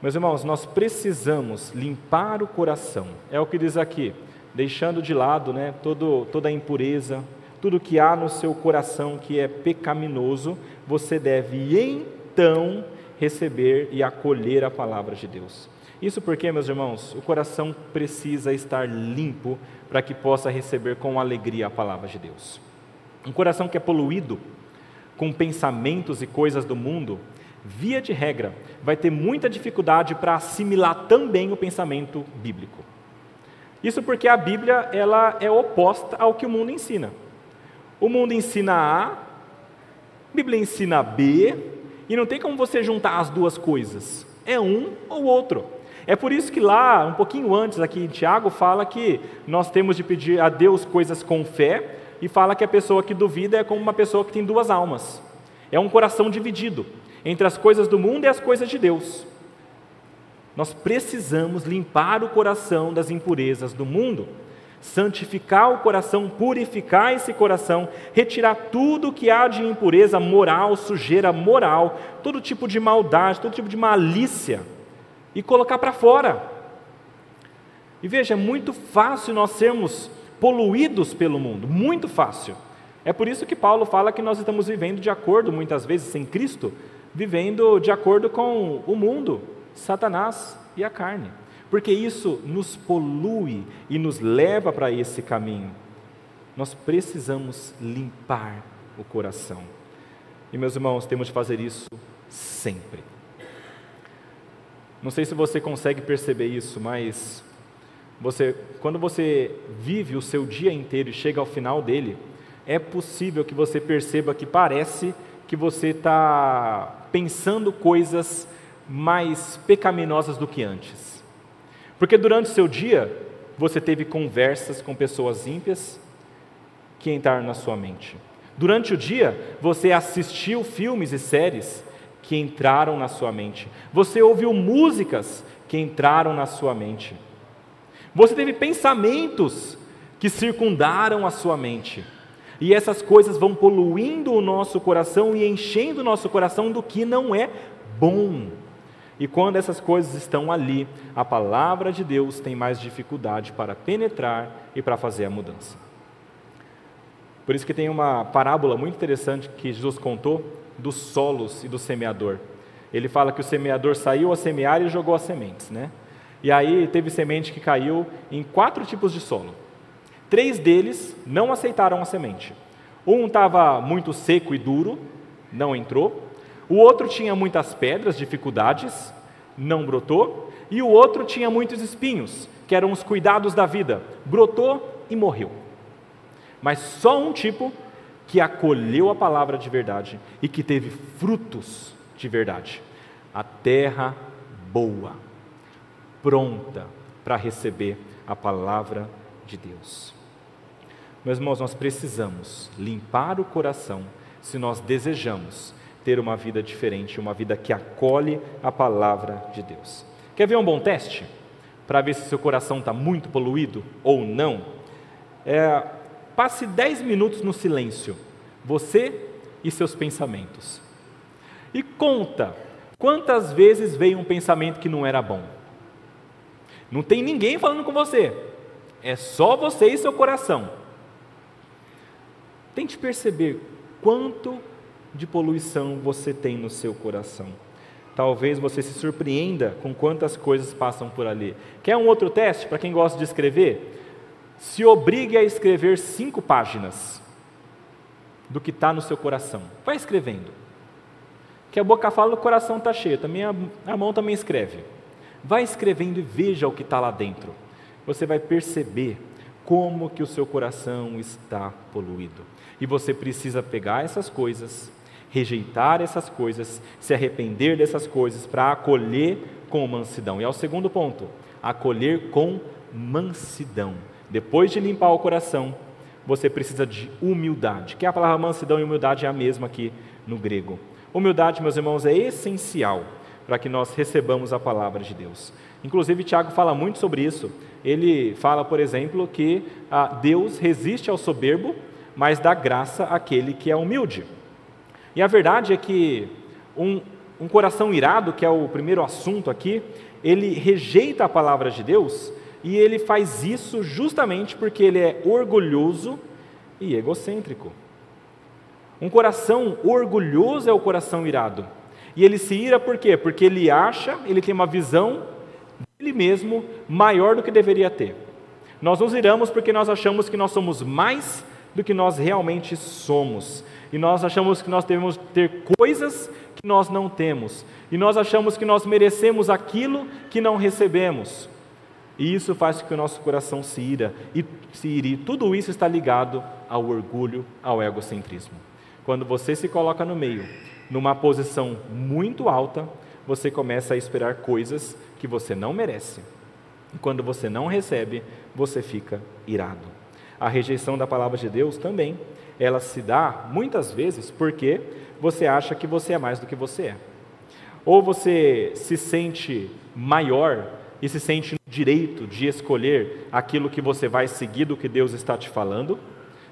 Meus irmãos, nós precisamos limpar o coração. É o que diz aqui, deixando de lado né, todo, toda a impureza, tudo que há no seu coração que é pecaminoso, você deve então receber e acolher a palavra de Deus. Isso porque, meus irmãos, o coração precisa estar limpo para que possa receber com alegria a palavra de Deus. Um coração que é poluído com pensamentos e coisas do mundo, via de regra, vai ter muita dificuldade para assimilar também o pensamento bíblico. Isso porque a Bíblia ela é oposta ao que o mundo ensina. O mundo ensina A, a Bíblia ensina B, e não tem como você juntar as duas coisas. É um ou outro. É por isso que lá, um pouquinho antes, aqui em Tiago, fala que nós temos de pedir a Deus coisas com fé, e fala que a pessoa que duvida é como uma pessoa que tem duas almas. É um coração dividido entre as coisas do mundo e as coisas de Deus. Nós precisamos limpar o coração das impurezas do mundo, santificar o coração, purificar esse coração, retirar tudo que há de impureza moral, sujeira moral, todo tipo de maldade, todo tipo de malícia e colocar para fora. E veja, é muito fácil nós sermos poluídos pelo mundo, muito fácil. É por isso que Paulo fala que nós estamos vivendo de acordo, muitas vezes, sem Cristo, vivendo de acordo com o mundo, Satanás e a carne. Porque isso nos polui e nos leva para esse caminho. Nós precisamos limpar o coração. E, meus irmãos, temos de fazer isso sempre. Não sei se você consegue perceber isso, mas você, quando você vive o seu dia inteiro e chega ao final dele, é possível que você perceba que parece que você está pensando coisas mais pecaminosas do que antes. Porque durante o seu dia, você teve conversas com pessoas ímpias que entraram na sua mente. Durante o dia, você assistiu filmes e séries que entraram na sua mente. Você ouviu músicas que entraram na sua mente. Você teve pensamentos que circundaram a sua mente. E essas coisas vão poluindo o nosso coração e enchendo o nosso coração do que não é bom. E quando essas coisas estão ali, a palavra de Deus tem mais dificuldade para penetrar e para fazer a mudança. Por isso que tem uma parábola muito interessante que Jesus contou dos solos e do semeador. Ele fala que o semeador saiu a semear e jogou as sementes, né? E aí teve semente que caiu em quatro tipos de solo. Três deles não aceitaram a semente. Um estava muito seco e duro, não entrou. O outro tinha muitas pedras, dificuldades, não brotou. E o outro tinha muitos espinhos, que eram os cuidados da vida, brotou e morreu. Mas só um tipo que acolheu a palavra de verdade e que teve frutos de verdade. A terra boa, pronta para receber a palavra de Deus. Meus irmãos, nós precisamos limpar o coração se nós desejamos ter uma vida diferente, uma vida que acolhe a palavra de Deus. Quer ver um bom teste? Para ver se seu coração está muito poluído ou não? É, Passe 10 minutos no silêncio, você e seus pensamentos. E conta quantas vezes veio um pensamento que não era bom. Não tem ninguém falando com você, é só você e seu coração. Tente perceber quanto de poluição você tem no seu coração. Talvez você se surpreenda com quantas coisas passam por ali. Quer um outro teste para quem gosta de escrever? Se obrigue a escrever cinco páginas do que está no seu coração. Vai escrevendo. Que a boca fala, o coração está cheio. Também a, a mão também escreve. Vai escrevendo e veja o que está lá dentro. Você vai perceber como que o seu coração está poluído. E você precisa pegar essas coisas, rejeitar essas coisas, se arrepender dessas coisas para acolher com mansidão. E é o segundo ponto, acolher com mansidão. Depois de limpar o coração, você precisa de humildade, que a palavra mansidão e humildade é a mesma aqui no grego. Humildade, meus irmãos, é essencial para que nós recebamos a palavra de Deus. Inclusive, Tiago fala muito sobre isso. Ele fala, por exemplo, que ah, Deus resiste ao soberbo, mas dá graça àquele que é humilde. E a verdade é que um um coração irado, que é o primeiro assunto aqui, ele rejeita a palavra de Deus e ele faz isso justamente porque ele é orgulhoso e egocêntrico. Um coração orgulhoso é o coração irado. E ele se ira por quê? Porque ele acha, ele tem uma visão dele mesmo maior do que deveria ter. Nós nos iramos porque nós achamos que nós somos mais do que nós realmente somos. E nós achamos que nós devemos ter coisas que nós não temos. E nós achamos que nós merecemos aquilo que não recebemos. E isso faz com que o nosso coração se ira e se ire. Tudo isso está ligado ao orgulho, ao egocentrismo. Quando você se coloca no meio, numa posição muito alta, você começa a esperar coisas que você não merece. E quando você não recebe, você fica irado. A rejeição da palavra de Deus também, ela se dá muitas vezes porque você acha que você é mais do que você é. Ou você se sente maior e se sente no direito de escolher aquilo que você vai seguir do que Deus está te falando,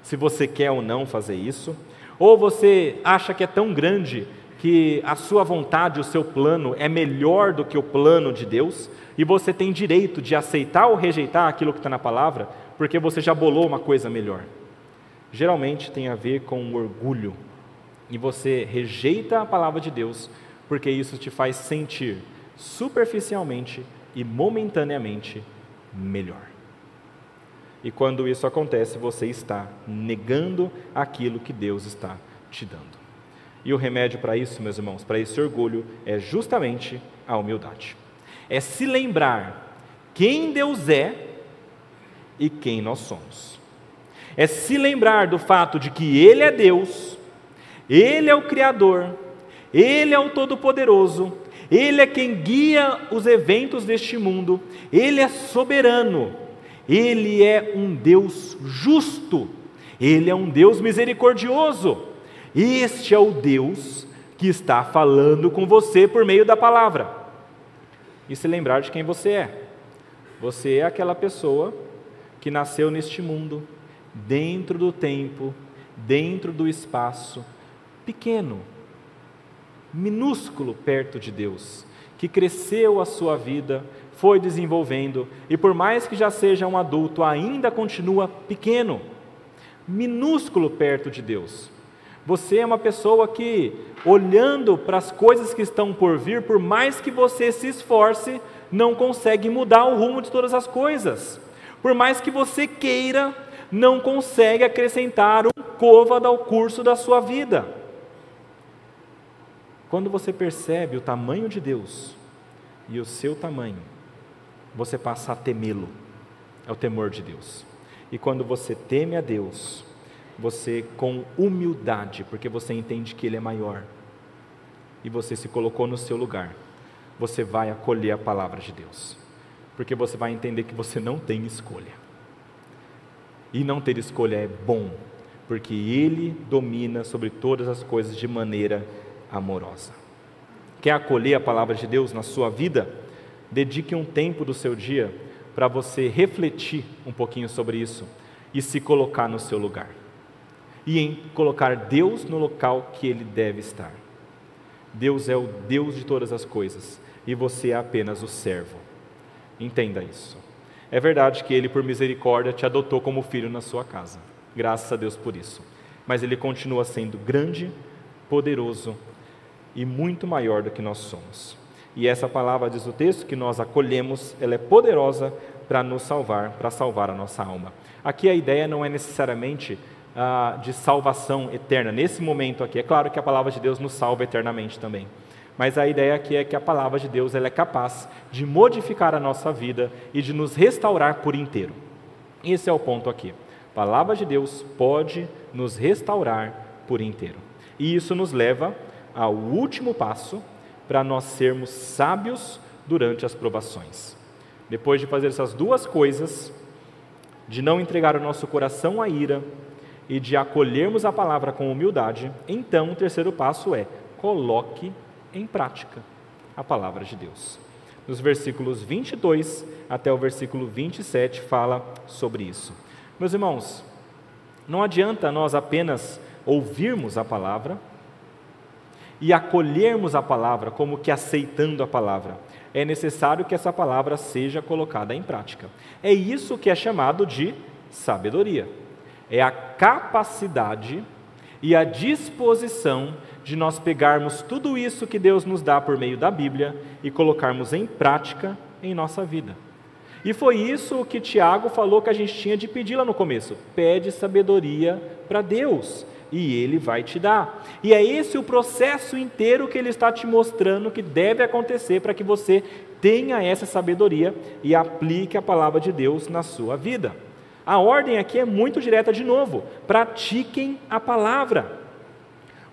se você quer ou não fazer isso. Ou você acha que é tão grande que a sua vontade, o seu plano é melhor do que o plano de Deus, e você tem direito de aceitar ou rejeitar aquilo que está na palavra, porque você já bolou uma coisa melhor. Geralmente tem a ver com orgulho, e você rejeita a palavra de Deus, porque isso te faz sentir superficialmente e momentaneamente melhor. E quando isso acontece, você está negando aquilo que Deus está te dando. E o remédio para isso, meus irmãos, para esse orgulho, é justamente a humildade. É se lembrar quem Deus é e quem nós somos. É se lembrar do fato de que Ele é Deus, Ele é o Criador, Ele é o Todo-Poderoso, Ele é quem guia os eventos deste mundo, Ele é soberano, Ele é um Deus justo, Ele é um Deus misericordioso. Este é o Deus que está falando com você por meio da palavra. E se lembrar de quem você é. Você é aquela pessoa que nasceu neste mundo, dentro do tempo, dentro do espaço, pequeno, minúsculo perto de Deus, que cresceu a sua vida, foi desenvolvendo e por mais que já seja um adulto, ainda continua pequeno, minúsculo perto de Deus. Você é uma pessoa que, olhando para as coisas que estão por vir, por mais que você se esforce, não consegue mudar o rumo de todas as coisas. Por mais que você queira, não consegue acrescentar um côvado ao curso da sua vida. Quando você percebe o tamanho de Deus e o seu tamanho, você passa a temê-lo. É o temor de Deus. E quando você teme a Deus, você com humildade, porque você entende que Ele é maior, e você se colocou no seu lugar, você vai acolher a palavra de Deus, porque você vai entender que você não tem escolha. E não ter escolha é bom, porque Ele domina sobre todas as coisas de maneira amorosa. Quer acolher a palavra de Deus na sua vida? Dedique um tempo do seu dia para você refletir um pouquinho sobre isso e se colocar no seu lugar e em colocar Deus no local que ele deve estar. Deus é o Deus de todas as coisas e você é apenas o servo. Entenda isso. É verdade que ele, por misericórdia, te adotou como filho na sua casa. Graças a Deus por isso. Mas ele continua sendo grande, poderoso e muito maior do que nós somos. E essa palavra diz o texto que nós acolhemos, ela é poderosa para nos salvar, para salvar a nossa alma. Aqui a ideia não é necessariamente ah, de salvação eterna, nesse momento aqui. É claro que a palavra de Deus nos salva eternamente também. Mas a ideia aqui é que a palavra de Deus ela é capaz de modificar a nossa vida e de nos restaurar por inteiro. Esse é o ponto aqui. A palavra de Deus pode nos restaurar por inteiro. E isso nos leva ao último passo para nós sermos sábios durante as provações. Depois de fazer essas duas coisas, de não entregar o nosso coração à ira e de acolhermos a palavra com humildade, então o terceiro passo é coloque em prática a palavra de Deus. Nos versículos 22 até o versículo 27 fala sobre isso. Meus irmãos, não adianta nós apenas ouvirmos a palavra e acolhermos a palavra como que aceitando a palavra, é necessário que essa palavra seja colocada em prática. É isso que é chamado de sabedoria. É a capacidade e a disposição de nós pegarmos tudo isso que Deus nos dá por meio da Bíblia e colocarmos em prática em nossa vida. E foi isso que Tiago falou que a gente tinha de pedir lá no começo: pede sabedoria para Deus e Ele vai te dar. E é esse o processo inteiro que Ele está te mostrando que deve acontecer para que você tenha essa sabedoria e aplique a palavra de Deus na sua vida. A ordem aqui é muito direta de novo: pratiquem a palavra.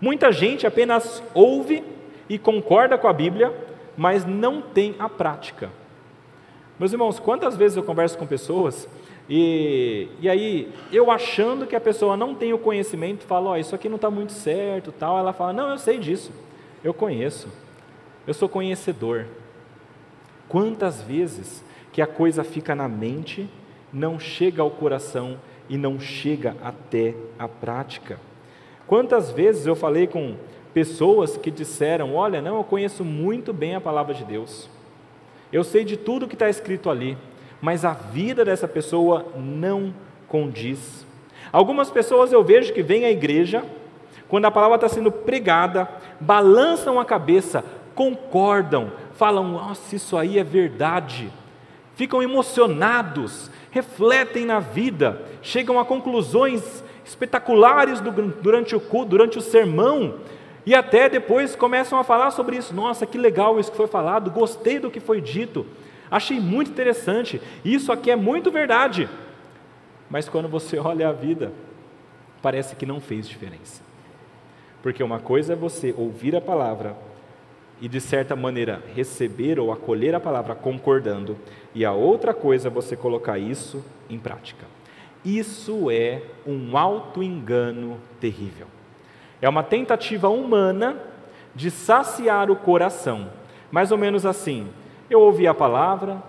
Muita gente apenas ouve e concorda com a Bíblia, mas não tem a prática. Meus irmãos, quantas vezes eu converso com pessoas e, e aí eu achando que a pessoa não tem o conhecimento, falo, oh, isso aqui não está muito certo, tal. Ela fala, não, eu sei disso, eu conheço, eu sou conhecedor. Quantas vezes que a coisa fica na mente, não chega ao coração e não chega até a prática? Quantas vezes eu falei com pessoas que disseram: Olha, não, eu conheço muito bem a palavra de Deus, eu sei de tudo que está escrito ali, mas a vida dessa pessoa não condiz. Algumas pessoas eu vejo que vêm à igreja, quando a palavra está sendo pregada, balançam a cabeça, concordam, falam: Nossa, isso aí é verdade. Ficam emocionados, refletem na vida, chegam a conclusões espetaculares durante o culto, durante o sermão, e até depois começam a falar sobre isso. Nossa, que legal isso que foi falado, gostei do que foi dito, achei muito interessante, isso aqui é muito verdade. Mas quando você olha a vida, parece que não fez diferença. Porque uma coisa é você ouvir a palavra e, de certa maneira, receber ou acolher a palavra concordando, e a outra coisa é você colocar isso em prática. Isso é um auto-engano terrível. É uma tentativa humana de saciar o coração. Mais ou menos assim: eu ouvi a palavra,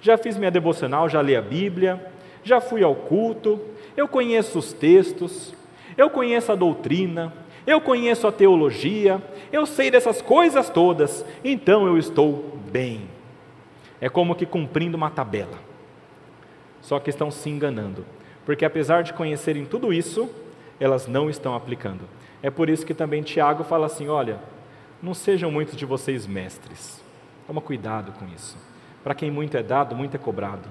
já fiz minha devocional, já li a Bíblia, já fui ao culto, eu conheço os textos, eu conheço a doutrina, eu conheço a teologia, eu sei dessas coisas todas, então eu estou bem. É como que cumprindo uma tabela só que estão se enganando, porque apesar de conhecerem tudo isso, elas não estão aplicando. É por isso que também Tiago fala assim: olha, não sejam muitos de vocês mestres, toma cuidado com isso. Para quem muito é dado, muito é cobrado.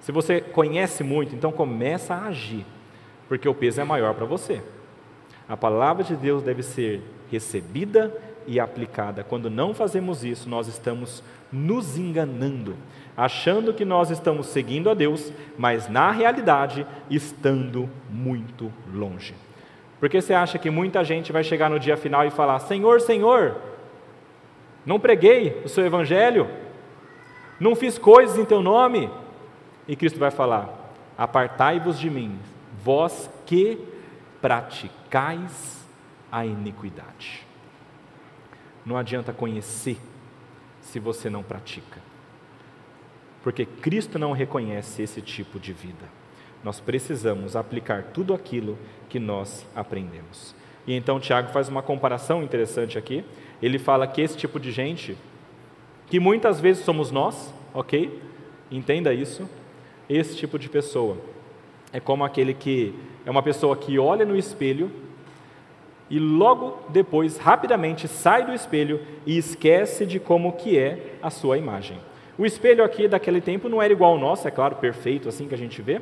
Se você conhece muito, então começa a agir, porque o peso é maior para você. A palavra de Deus deve ser recebida e aplicada. Quando não fazemos isso, nós estamos nos enganando achando que nós estamos seguindo a Deus, mas na realidade estando muito longe. Porque você acha que muita gente vai chegar no dia final e falar: Senhor, Senhor, não preguei o seu evangelho, não fiz coisas em teu nome? E Cristo vai falar: Apartai-vos de mim, vós que praticais a iniquidade. Não adianta conhecer se você não pratica porque Cristo não reconhece esse tipo de vida. Nós precisamos aplicar tudo aquilo que nós aprendemos. E então Tiago faz uma comparação interessante aqui. Ele fala que esse tipo de gente, que muitas vezes somos nós, ok? Entenda isso. Esse tipo de pessoa é como aquele que é uma pessoa que olha no espelho e logo depois rapidamente sai do espelho e esquece de como que é a sua imagem. O espelho aqui daquele tempo não era igual ao nosso, é claro, perfeito, assim que a gente vê,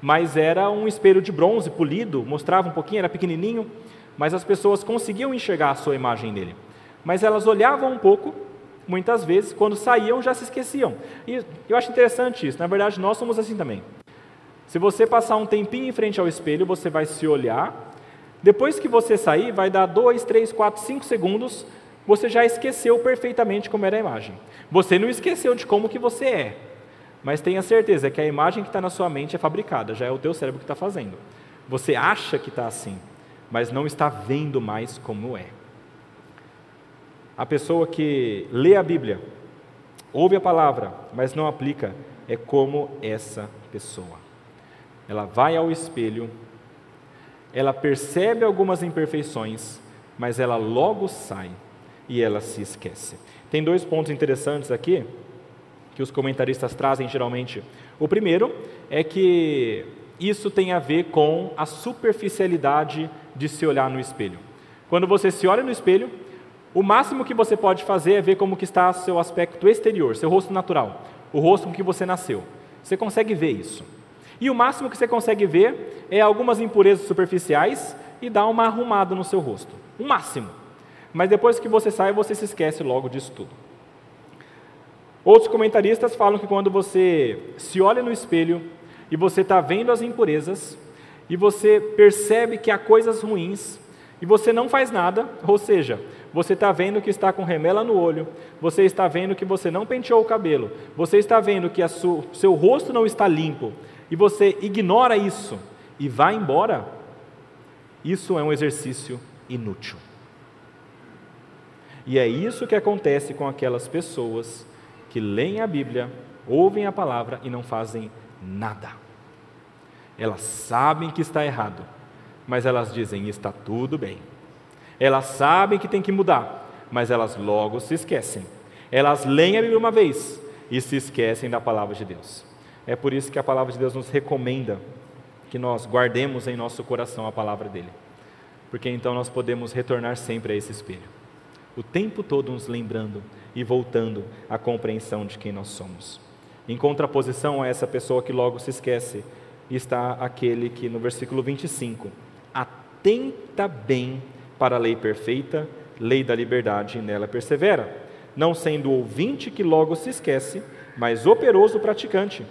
mas era um espelho de bronze polido, mostrava um pouquinho, era pequenininho, mas as pessoas conseguiam enxergar a sua imagem nele. Mas elas olhavam um pouco, muitas vezes, quando saíam já se esqueciam. E eu acho interessante isso, na verdade nós somos assim também. Se você passar um tempinho em frente ao espelho, você vai se olhar, depois que você sair, vai dar dois, três, quatro, cinco segundos, você já esqueceu perfeitamente como era a imagem. Você não esqueceu de como que você é, mas tenha certeza que a imagem que está na sua mente é fabricada, já é o teu cérebro que está fazendo. Você acha que está assim, mas não está vendo mais como é. A pessoa que lê a Bíblia, ouve a palavra, mas não aplica, é como essa pessoa. Ela vai ao espelho, ela percebe algumas imperfeições, mas ela logo sai e ela se esquece. Tem dois pontos interessantes aqui que os comentaristas trazem geralmente. O primeiro é que isso tem a ver com a superficialidade de se olhar no espelho. Quando você se olha no espelho, o máximo que você pode fazer é ver como que está seu aspecto exterior, seu rosto natural, o rosto com que você nasceu. Você consegue ver isso. E o máximo que você consegue ver é algumas impurezas superficiais e dar uma arrumada no seu rosto. O máximo. Mas depois que você sai, você se esquece logo disso tudo. Outros comentaristas falam que quando você se olha no espelho e você está vendo as impurezas e você percebe que há coisas ruins e você não faz nada, ou seja, você está vendo que está com remela no olho, você está vendo que você não penteou o cabelo, você está vendo que o seu rosto não está limpo, e você ignora isso e vai embora, isso é um exercício inútil. E é isso que acontece com aquelas pessoas que leem a Bíblia, ouvem a palavra e não fazem nada. Elas sabem que está errado, mas elas dizem: está tudo bem. Elas sabem que tem que mudar, mas elas logo se esquecem. Elas leem a Bíblia uma vez e se esquecem da palavra de Deus. É por isso que a palavra de Deus nos recomenda que nós guardemos em nosso coração a palavra dele, porque então nós podemos retornar sempre a esse espelho, o tempo todo nos lembrando e voltando à compreensão de quem nós somos. Em contraposição a essa pessoa que logo se esquece, está aquele que no versículo 25 atenta bem para a lei perfeita, lei da liberdade, e nela persevera, não sendo ouvinte que logo se esquece, mas operoso praticante.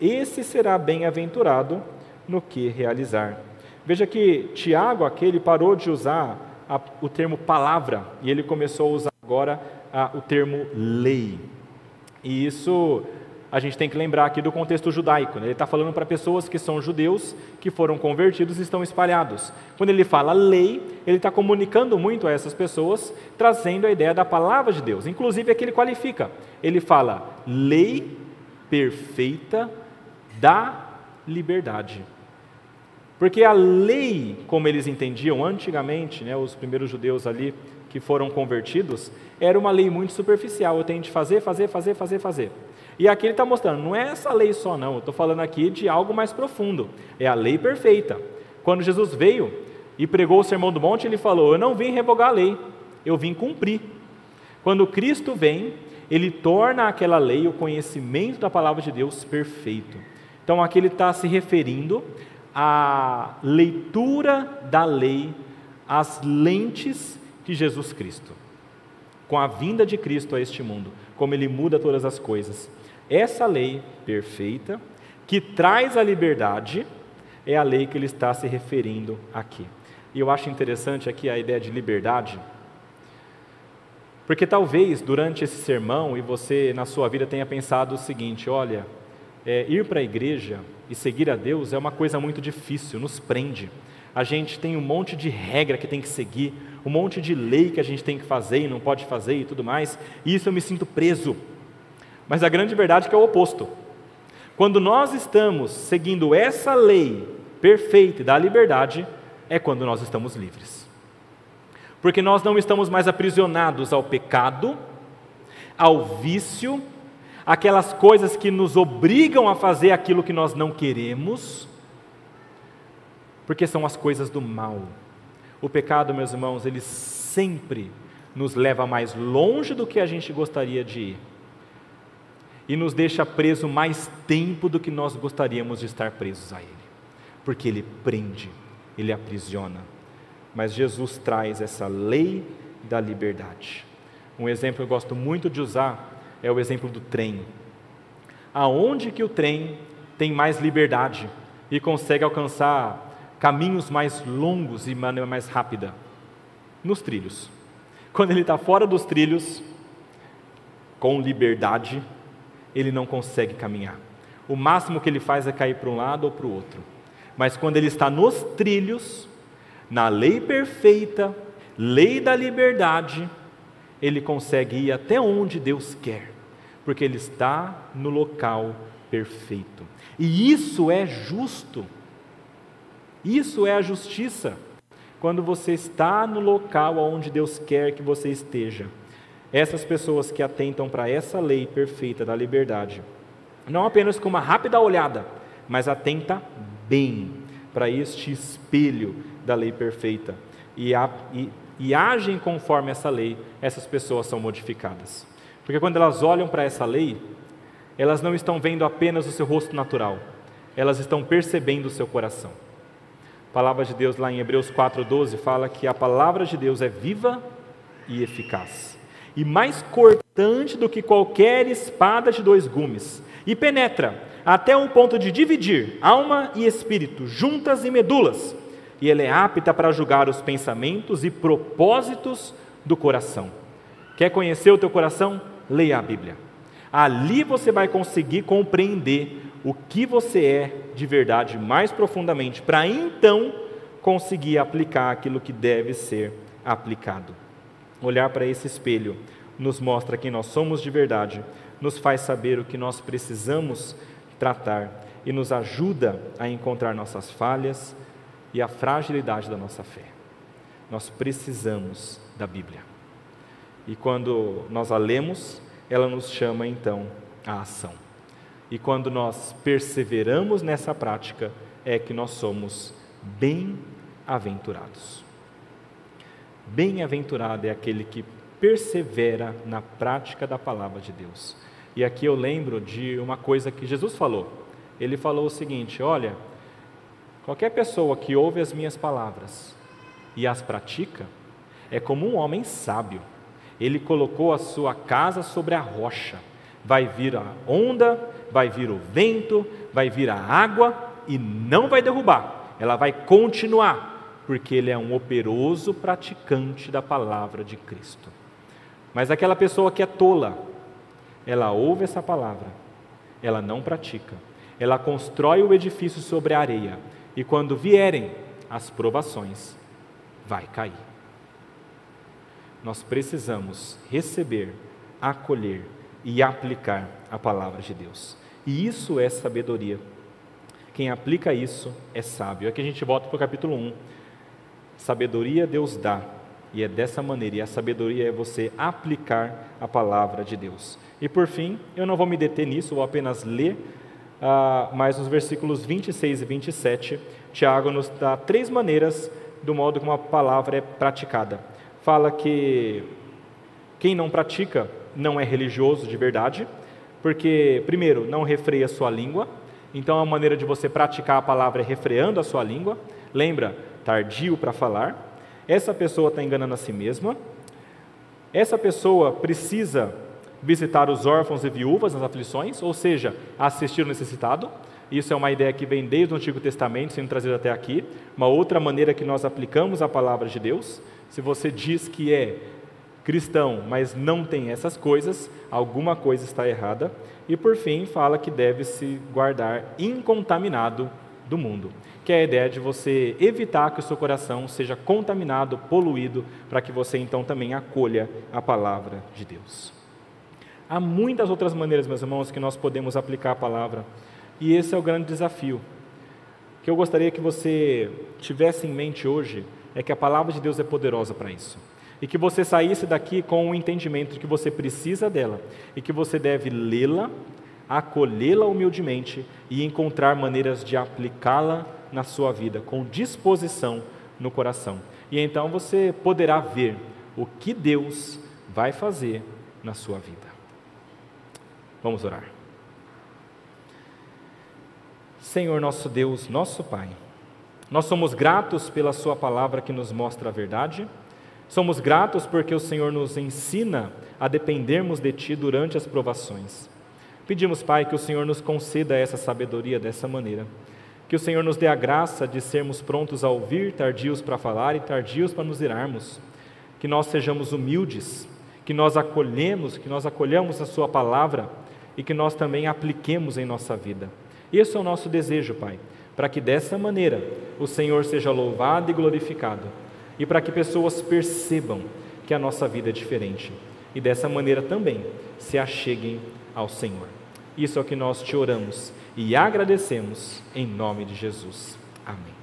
Esse será bem-aventurado no que realizar. Veja que Tiago, aquele, parou de usar a, o termo palavra e ele começou a usar agora a, o termo lei. E isso a gente tem que lembrar aqui do contexto judaico. Né? Ele está falando para pessoas que são judeus, que foram convertidos e estão espalhados. Quando ele fala lei, ele está comunicando muito a essas pessoas, trazendo a ideia da palavra de Deus. Inclusive, aqui ele qualifica. Ele fala lei perfeita da liberdade. Porque a lei, como eles entendiam antigamente, né, os primeiros judeus ali que foram convertidos, era uma lei muito superficial. Eu tenho de fazer, fazer, fazer, fazer, fazer. E aqui ele está mostrando, não é essa lei só, não. Eu estou falando aqui de algo mais profundo. É a lei perfeita. Quando Jesus veio e pregou o Sermão do Monte, ele falou: Eu não vim revogar a lei, eu vim cumprir. Quando Cristo vem, ele torna aquela lei, o conhecimento da palavra de Deus, perfeito. Então aqui ele está se referindo à leitura da lei, às lentes de Jesus Cristo. Com a vinda de Cristo a este mundo, como ele muda todas as coisas. Essa lei perfeita, que traz a liberdade, é a lei que ele está se referindo aqui. E eu acho interessante aqui a ideia de liberdade, porque talvez durante esse sermão e você na sua vida tenha pensado o seguinte: olha, é, ir para a igreja e seguir a Deus é uma coisa muito difícil, nos prende. A gente tem um monte de regra que tem que seguir, um monte de lei que a gente tem que fazer e não pode fazer e tudo mais, e isso eu me sinto preso. Mas a grande verdade é que é o oposto. Quando nós estamos seguindo essa lei perfeita da liberdade, é quando nós estamos livres. Porque nós não estamos mais aprisionados ao pecado, ao vício, aquelas coisas que nos obrigam a fazer aquilo que nós não queremos, porque são as coisas do mal. O pecado, meus irmãos, ele sempre nos leva mais longe do que a gente gostaria de ir e nos deixa preso mais tempo do que nós gostaríamos de estar presos a Ele, porque Ele prende, Ele aprisiona. Mas Jesus traz essa lei da liberdade. Um exemplo que eu gosto muito de usar é o exemplo do trem. Aonde que o trem tem mais liberdade e consegue alcançar caminhos mais longos e maneira mais rápida? Nos trilhos. Quando ele está fora dos trilhos, com liberdade, ele não consegue caminhar. O máximo que ele faz é cair para um lado ou para o outro. Mas quando ele está nos trilhos, na lei perfeita, lei da liberdade, ele consegue ir até onde Deus quer, porque ele está no local perfeito. E isso é justo. Isso é a justiça. quando você está no local onde Deus quer que você esteja. Essas pessoas que atentam para essa lei perfeita da liberdade, não apenas com uma rápida olhada, mas atenta bem para este espelho da lei perfeita e, a, e, e agem conforme essa lei, essas pessoas são modificadas. Porque quando elas olham para essa lei, elas não estão vendo apenas o seu rosto natural, elas estão percebendo o seu coração. A palavra de Deus lá em Hebreus 4,12 fala que a palavra de Deus é viva e eficaz, e mais cortante do que qualquer espada de dois gumes, e penetra até o ponto de dividir alma e espírito, juntas e medulas, e ela é apta para julgar os pensamentos e propósitos do coração. Quer conhecer o teu coração? Leia a Bíblia. Ali você vai conseguir compreender o que você é de verdade mais profundamente, para então conseguir aplicar aquilo que deve ser aplicado. Olhar para esse espelho nos mostra quem nós somos de verdade, nos faz saber o que nós precisamos tratar e nos ajuda a encontrar nossas falhas e a fragilidade da nossa fé. Nós precisamos da Bíblia. E quando nós a lemos, ela nos chama então à ação. E quando nós perseveramos nessa prática, é que nós somos bem-aventurados. Bem-aventurado é aquele que persevera na prática da palavra de Deus. E aqui eu lembro de uma coisa que Jesus falou. Ele falou o seguinte: Olha, qualquer pessoa que ouve as minhas palavras e as pratica, é como um homem sábio ele colocou a sua casa sobre a rocha. Vai vir a onda, vai vir o vento, vai vir a água e não vai derrubar. Ela vai continuar, porque ele é um operoso praticante da palavra de Cristo. Mas aquela pessoa que é tola, ela ouve essa palavra, ela não pratica. Ela constrói o edifício sobre a areia e quando vierem as provações, vai cair nós precisamos receber, acolher e aplicar a palavra de Deus. E isso é sabedoria. Quem aplica isso é sábio. Aqui a gente volta para o capítulo 1. Sabedoria Deus dá, e é dessa maneira, e a sabedoria é você aplicar a palavra de Deus. E por fim, eu não vou me deter nisso, vou apenas ler ah, mais nos versículos 26 e 27. Tiago nos dá três maneiras do modo como a palavra é praticada fala que quem não pratica não é religioso de verdade, porque, primeiro, não refreia sua língua, então a maneira de você praticar a palavra é refreando a sua língua. Lembra, tardio para falar. Essa pessoa está enganando a si mesma. Essa pessoa precisa visitar os órfãos e viúvas nas aflições, ou seja, assistir o necessitado. Isso é uma ideia que vem desde o Antigo Testamento, sendo trazida até aqui. Uma outra maneira que nós aplicamos a palavra de Deus. Se você diz que é cristão, mas não tem essas coisas, alguma coisa está errada. E por fim, fala que deve se guardar incontaminado do mundo, que é a ideia de você evitar que o seu coração seja contaminado, poluído, para que você então também acolha a palavra de Deus. Há muitas outras maneiras, meus irmãos, que nós podemos aplicar a palavra, e esse é o grande desafio. Que eu gostaria que você tivesse em mente hoje é que a palavra de Deus é poderosa para isso. E que você saísse daqui com o entendimento de que você precisa dela e que você deve lê-la, acolhê-la humildemente e encontrar maneiras de aplicá-la na sua vida com disposição no coração. E então você poderá ver o que Deus vai fazer na sua vida. Vamos orar. Senhor nosso Deus, nosso Pai, nós somos gratos pela Sua palavra que nos mostra a verdade, somos gratos porque o Senhor nos ensina a dependermos de Ti durante as provações. Pedimos, Pai, que o Senhor nos conceda essa sabedoria dessa maneira, que o Senhor nos dê a graça de sermos prontos a ouvir, tardios para falar e tardios para nos irarmos, que nós sejamos humildes, que nós acolhemos, que nós acolhamos a Sua palavra e que nós também apliquemos em nossa vida. Esse é o nosso desejo, Pai para que dessa maneira o Senhor seja louvado e glorificado, e para que pessoas percebam que a nossa vida é diferente, e dessa maneira também se acheguem ao Senhor. Isso é o que nós te oramos e agradecemos em nome de Jesus. Amém.